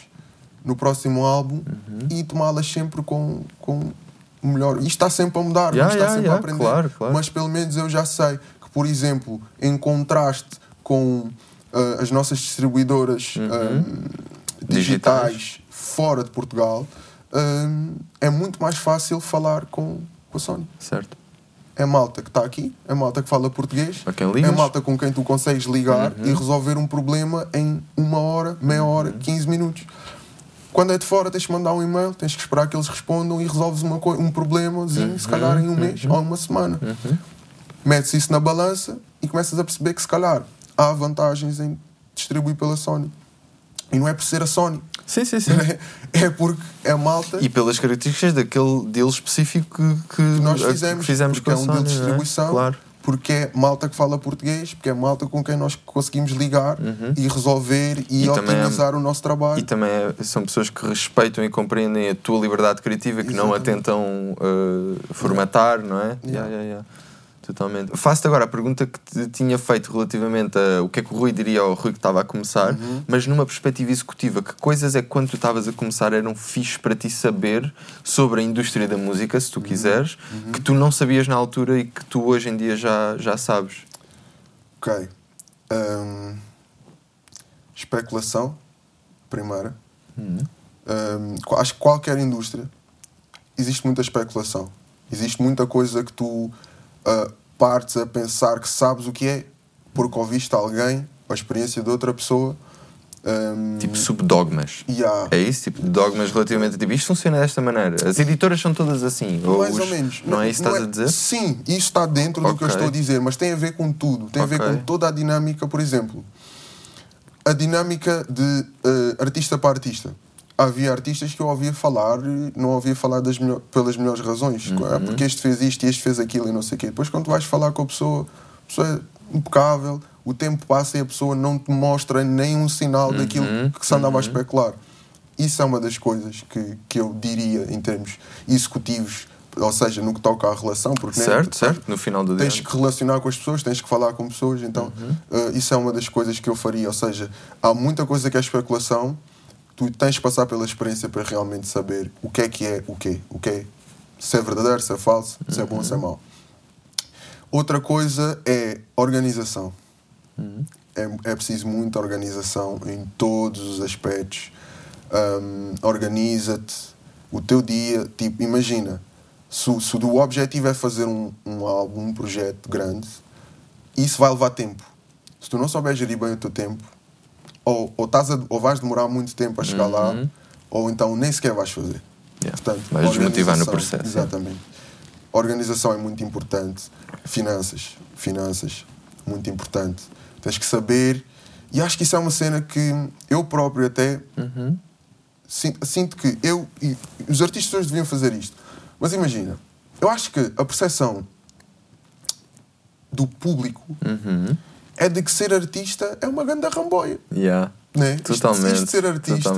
no próximo álbum Uhum. e tomá-las sempre com, com o melhor. Isto está sempre a mudar, Yeah, estar yeah, sempre yeah, a aprender. claro, claro. Mas pelo menos eu já sei que, por exemplo, em contraste com ah, as nossas distribuidoras Uhum. ah, digitais fora de Portugal, ah, é muito mais fácil falar com, com a Sony. Certo. É malta que está aqui, é malta que fala português, é? Uhum. malta com quem tu consegues ligar e resolver um problema em uma hora, meia hora, Uhum. 15 minutos. Quando é de fora, tens que mandar um e-mail, tens que esperar que eles respondam e resolves uma um problemazinho, se calhar em um mês ou uma semana. Uhum. Metes isso na balança e começas a perceber que, se calhar, há vantagens em distribuir pela Sony. E não é por ser a Sony, Sim, sim, sim. é porque é malta E pelas características daquele deal específico que, que, nós a- que fizemos, fizemos porque com é um deal de é? distribuição, Claro. porque é malta que fala português, porque é malta com quem nós conseguimos ligar e resolver e, Uhum. E é- otimizar o nosso trabalho. E também é- são pessoas que respeitam e compreendem a tua liberdade criativa, que não a Exatamente. tentam uh, formatar, não é? Yeah, yeah, yeah. Totalmente. Faço-te agora a pergunta que te tinha feito relativamente a o que é que o Rui diria ao Rui que estava a começar, Uhum. mas numa perspectiva executiva. Que coisas é que quando tu estavas a começar eram fixe para ti saber sobre a indústria da música, se tu Uhum. quiseres, que tu não sabias na altura e que tu hoje em dia já, já sabes? Ok. Hum, especulação, primeira. Uhum. Hum, acho que qualquer indústria existe muita especulação. Existe muita coisa que tu ah, partes a pensar que sabes o que é porque ouviste alguém, a experiência de outra pessoa. hum, Tipo subdogmas. há, É isso, tipo, dogmas relativamente. Tipo, isto funciona desta maneira. As editoras são todas assim. Ou mais os- ou menos. Não é isso que estás a dizer? Sim, isso está dentro do que eu estou a dizer, mas tem a ver com tudo. Tem a ver com toda a dinâmica, por exemplo, a dinâmica de eh, artista para artista. Havia artistas que eu ouvia falar e não ouvia falar das melhor- pelas melhores razões. Uhum. É porque este fez isto e este fez aquilo e não sei o quê. Depois, quando vais falar com a pessoa, a pessoa é impecável, o tempo passa e a pessoa não te mostra nenhum sinal daquilo Uhum. que se andava a especular. Isso é uma das coisas que, que eu diria em termos executivos, ou seja, no que toca à relação, porque Certo, certo. No final do dia. tens que relacionar com as pessoas, tens que falar com pessoas, então eh, isso é uma das coisas que eu faria. Ou seja, há muita coisa que é especulação, tu tens que passar pela experiência para realmente saber o que é que é o quê, o que se é verdadeiro, se é falso, se é bom, se é mau. Outra coisa é organização. É, é preciso muita organização em todos os aspectos. Hum, Organiza-te, o teu dia, tipo, imagina, se, se o objetivo é fazer um, um álbum, um projeto grande, isso vai levar tempo. Se tu não souberes gerir bem o teu tempo, ou, ou, estás a- ou vais demorar muito tempo a chegar lá, ou então nem sequer vais fazer. Yeah. Portanto, Vais desmotivar no processo. Exatamente. Organização é muito importante. Finanças. Finanças. Muito importante. Tens que saber. E acho que isso é uma cena que eu próprio até Uhum. sinto, sinto que eu. E os artistas todos deviam fazer isto. Mas imagina, eu acho que a percepção do público Uhum. É de que ser artista é uma grande ramboia. Yeah. Né? Totalmente, Isto, de ser artista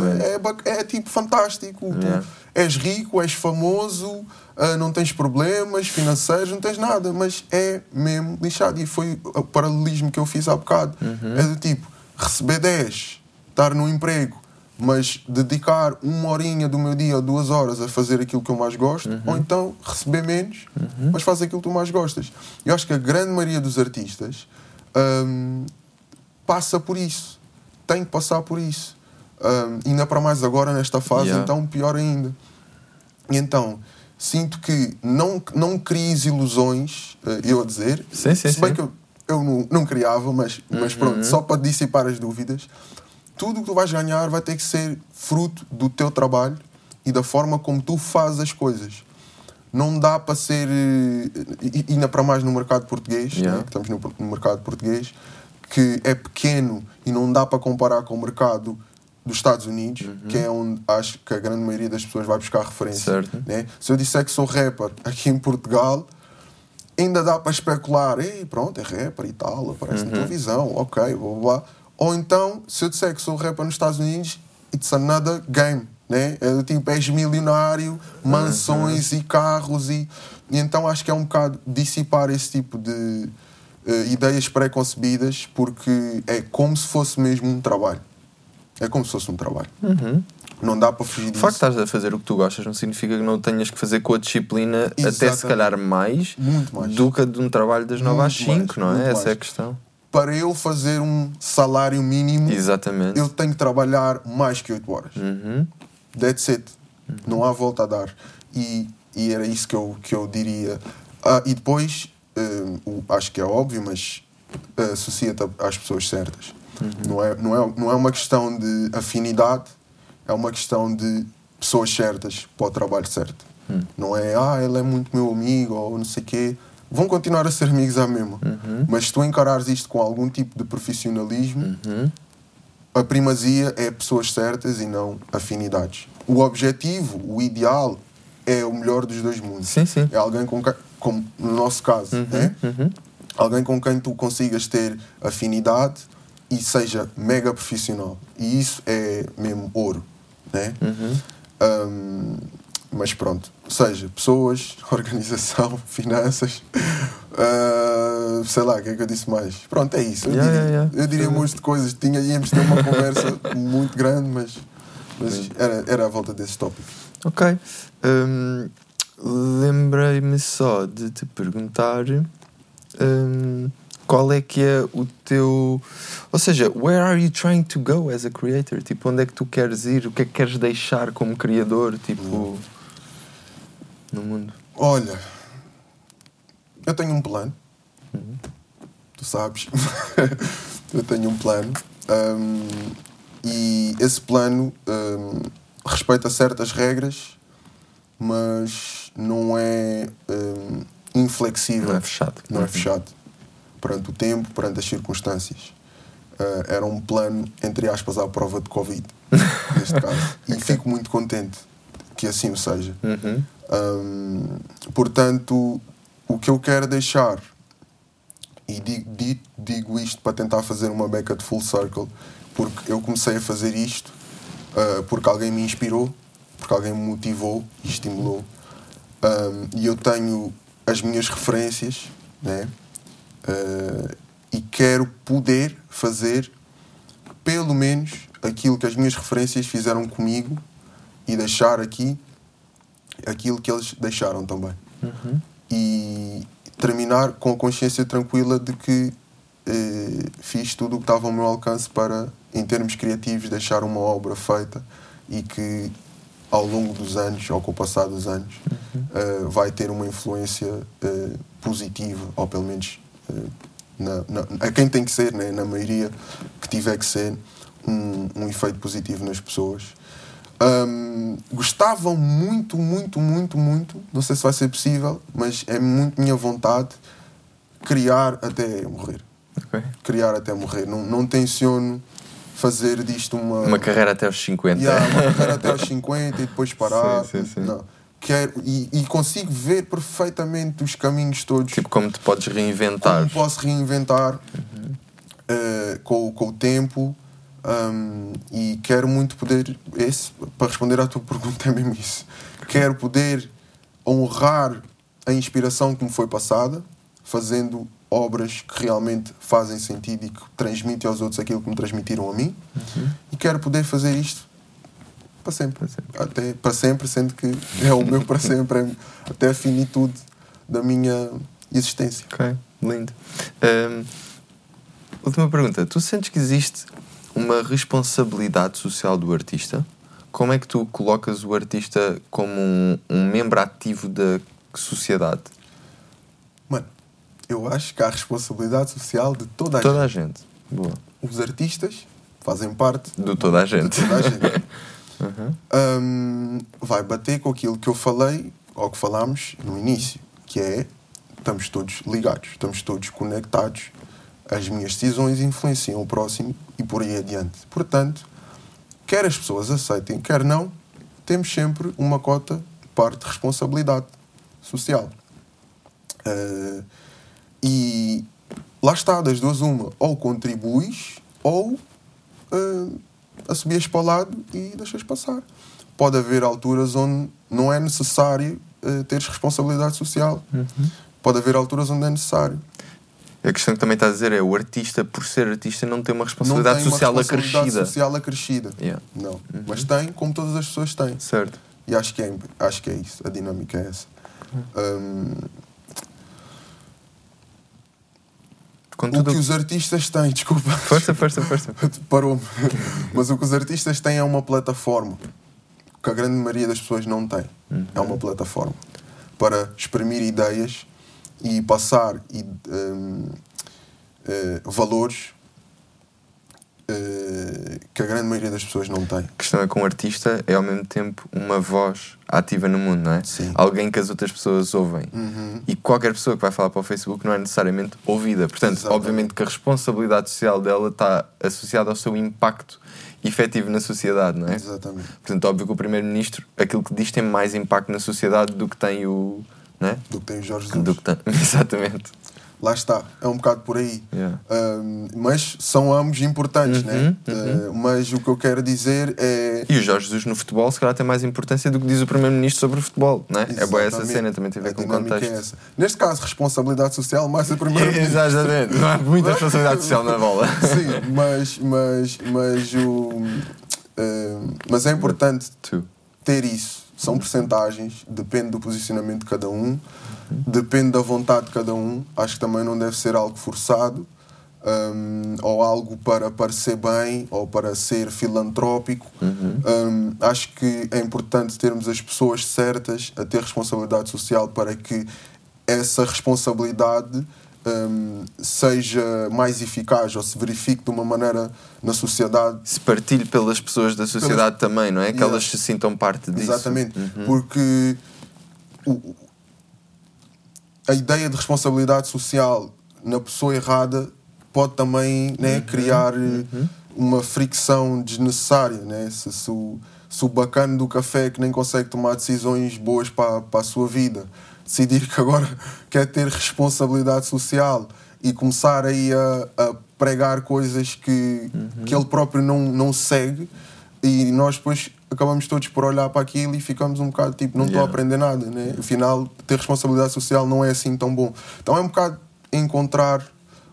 é, é tipo fantástico. Tu Yeah. és rico, és famoso, ah, não tens problemas financeiros, não tens nada, mas é mesmo lixado. E foi o paralelismo que eu fiz há bocado. Uhum. É do tipo, receber 10, estar no emprego, mas dedicar uma horinha do meu dia ou duas horas a fazer aquilo que eu mais gosto, Uhum. ou então receber menos, mas faz aquilo que tu mais gostas. Eu acho que a grande maioria dos artistas hum, passa por isso. Tem que passar por isso. Hum, ainda para mais agora, nesta fase, Yeah. então pior ainda. E então, sinto que não, não cries ilusões, eh, eu a dizer. Sim, sim, Se bem sim. que eu, eu não, não criava, mas, mas pronto, só para dissipar as dúvidas. Tudo o que tu vais ganhar vai ter que ser fruto do teu trabalho e da forma como tu fazes as coisas. Não dá para ser, eh, ainda para mais no mercado português, Yeah. né, que estamos no, no mercado português, que é pequeno e não dá para comparar com o mercado dos Estados Unidos, que é onde acho que a grande maioria das pessoas vai buscar referência. Certo. né? Se eu disser que sou rapper aqui em Portugal, ainda dá para especular, ei, pronto, é rapper e tal, aparece na televisão, ok, blá blá. Ou então, se eu disser que sou rapper nos Estados Unidos, it's another game, né? É do tipo, és milionário, mansões e carros e, e então acho que é um bocado dissipar esse tipo de eh, ideias pré-concebidas porque é como se fosse mesmo um trabalho. É como se fosse um trabalho. Não dá para fugir O disso. facto de estás a fazer o que tu gostas não significa que não tenhas que fazer com a disciplina até se Exatamente. calhar mais, mais. do que de um trabalho das 9 às Muito mais, 5, não é? Essa é a mais. questão. Para eu fazer um salário mínimo, Exatamente. eu tenho que trabalhar mais que 8 horas. Uhum. That's it. Não há volta a dar. E, e era isso que eu, que eu diria. Ah, e depois, eh, o- acho que é óbvio, mas eh, associa-te às pessoas certas. Não, é, não, é, não é uma questão de afinidade, é uma questão de pessoas certas para o trabalho certo. Não é, ah, ele é muito meu amigo ou não sei o quê. Vão continuar a ser amigos à mesma. Mas se tu encarares isto com algum tipo de profissionalismo, a primazia é pessoas certas e não afinidades. O objetivo, o ideal, é o melhor dos dois mundos. Sim, sim. É alguém com quem, como no nosso caso, né? alguém com quem tu consigas ter afinidade e seja mega profissional. E isso é mesmo ouro. Né? Um, mas pronto, ou seja, pessoas, organização, finanças, uh, sei lá, o que é que eu disse mais? Pronto, é isso. Eu Yeah, diria, yeah, yeah. eu diria um monte de coisas. Tinha, íamos ter uma conversa muito grande, mas, mas era, era à volta desses tópicos. Ok. Hum, Lembrei-me só de te perguntar hum, qual é que é o teu. Ou seja, where are you trying to go as a creator? Tipo, onde é que tu queres ir? O que é que queres deixar como criador? Tipo, no mundo. Olha, eu tenho um plano. Tu sabes. eu tenho um plano. hum, e esse plano hum, respeita certas regras, mas não é hum, inflexível. Não é fechado. Não é fechado. Perante o tempo, perante as circunstâncias. Ah, era um plano, entre aspas, à prova de Covid, neste caso. E fico muito contente que assim o seja. Uhum. Portanto, o que eu quero deixar, e digo, di- digo isto para tentar fazer uma beca de full circle, porque eu comecei a fazer isto ah, porque alguém me inspirou, porque alguém me motivou e estimulou. Hum, e eu tenho as minhas referências, né? Ah, e quero poder fazer pelo menos aquilo que as minhas referências fizeram comigo e deixar aqui aquilo que eles deixaram também. E terminar com a consciência tranquila de que eh, fiz tudo o que estava ao meu alcance para, em termos criativos, deixar uma obra feita e que ao longo dos anos, ou com o passar dos anos, eh, vai ter uma influência eh, positiva, ou pelo menos eh, na, na- a quem tem que ser, né? na maioria que tiver que ser, um, um efeito positivo nas pessoas. Hum, gostava muito, muito, muito, muito, não sei se vai ser possível, mas é muito minha vontade criar até morrer. Ok. Criar até morrer. Não, não tenciono fazer disto uma, Uma carreira até aos 50. Yeah, uma carreira até aos 50 e depois parar. Sim, sim, sim. Não. Quero, e, e consigo ver perfeitamente os caminhos todos Tipo, como te podes reinventar. como posso reinventar eh, com, com o tempo Um, e quero muito poder, esse, para responder à tua pergunta, é mesmo isso. Quero poder honrar a inspiração que me foi passada, fazendo obras que realmente fazem sentido e que transmitem aos outros aquilo que me transmitiram a mim. Uhum. E quero poder fazer isto para sempre. Até para sempre, sendo que é o meu para sempre, é até a finitude da minha existência. Ok, lindo. Um, última pergunta. Tu sentes que existe uma responsabilidade social do artista? Como é que tu colocas o artista como um, um membro ativo da sociedade? Mano, eu acho que há responsabilidade social de toda a Toda gente. a gente. Boa. Os artistas fazem parte Do toda a gente. de toda a gente. Uhum. Hum, vai bater com aquilo que eu falei, ou que falámos no início, que é estamos todos ligados, estamos todos conectados, as minhas decisões influenciam o próximo e por aí adiante. Portanto, quer as pessoas aceitem, quer não, temos sempre uma cota de parte de responsabilidade social. Uh, e lá está, das duas uma, ou contribuis ou uh, assobias para o lado e deixas passar. Pode haver alturas onde não é necessário uh, teres responsabilidade social. Pode haver alturas onde é necessário. A questão que também está a dizer é o artista, por ser artista, não tem uma Não responsabilidade tem uma social responsabilidade acrescida. social acrescida. Yeah. Não. Mas tem, como todas as pessoas têm. Certo. E acho que é, acho que é isso. A dinâmica é essa. Um, Com o que os artistas têm, desculpa. Força, força, força. Parou-me. Mas o que os artistas têm é uma plataforma que a grande maioria das pessoas não tem. É uma plataforma para exprimir ideias e passar e, hum, eh, valores eh, que a grande maioria das pessoas não tem. A questão é que um artista é ao mesmo tempo uma voz ativa no mundo, não é? Sim. Alguém que as outras pessoas ouvem. Uhum. E qualquer pessoa que vai falar para o Facebook não é necessariamente ouvida. Portanto, Exatamente. obviamente que a responsabilidade social dela está associada ao seu impacto efetivo na sociedade, não é? Exatamente. Portanto, óbvio que o Primeiro-Ministro, aquilo que diz, tem mais impacto na sociedade do que tem o. Não é? Do que tem o Jorge Jesus. Do que tem. Exatamente. Lá está, é um bocado por aí. Yeah. Um, mas são ambos importantes, Uhum, né? uhum. Uh, mas o que eu quero dizer é. E o Jorge Jesus no futebol, se calhar, tem mais importância do que diz o Primeiro-Ministro sobre o futebol, não é? É boa essa cena, também tem a ver A com o dinâmica contexto. é. Neste caso, responsabilidade social, mais a primeira. Exatamente, não há muita responsabilidade social na bola. Sim, mas, mas, mas, o, uh, mas é importante Tu. ter isso. São percentagens, depende do posicionamento de cada um, depende da vontade de cada um. Acho que também não deve ser algo forçado um, ou algo para parecer bem ou para ser filantrópico. Um, acho que é importante termos as pessoas certas a ter responsabilidade social para que essa responsabilidade um, seja mais eficaz ou se verifique de uma maneira na sociedade Se partilhe pelas pessoas da sociedade também, não é? Que Yeah. elas se sintam parte disso. Exatamente. Uhum. Porque o- a ideia de responsabilidade social na pessoa errada pode também né, Uhum. criar eh, uma fricção desnecessária. Né? Se, se o, se o bacana do café que nem consegue tomar decisões boas para, para a sua vida decidir que agora quer ter responsabilidade social e começar aí a, a pregar coisas que, Uhum. que ele próprio não, não segue e nós depois acabamos todos por olhar para aquilo e ficamos um bocado tipo, não estou a Yeah. aprender nada, né? Afinal, ter responsabilidade social não é assim tão bom. Então é um bocado encontrar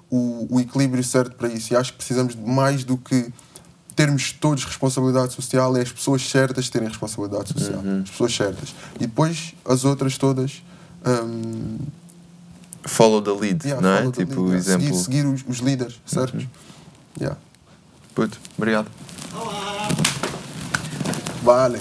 o, o equilíbrio certo para isso. E acho que precisamos de mais do que termos todos responsabilidade social, é as pessoas certas terem responsabilidade social. Uhum. As pessoas certas. E depois as outras todas. Hum, Follow the lead, yeah, não é? Tipo, lead, exemplo. Seguir, seguir os, os líderes certos. Yeah. Puto, obrigado. Vale.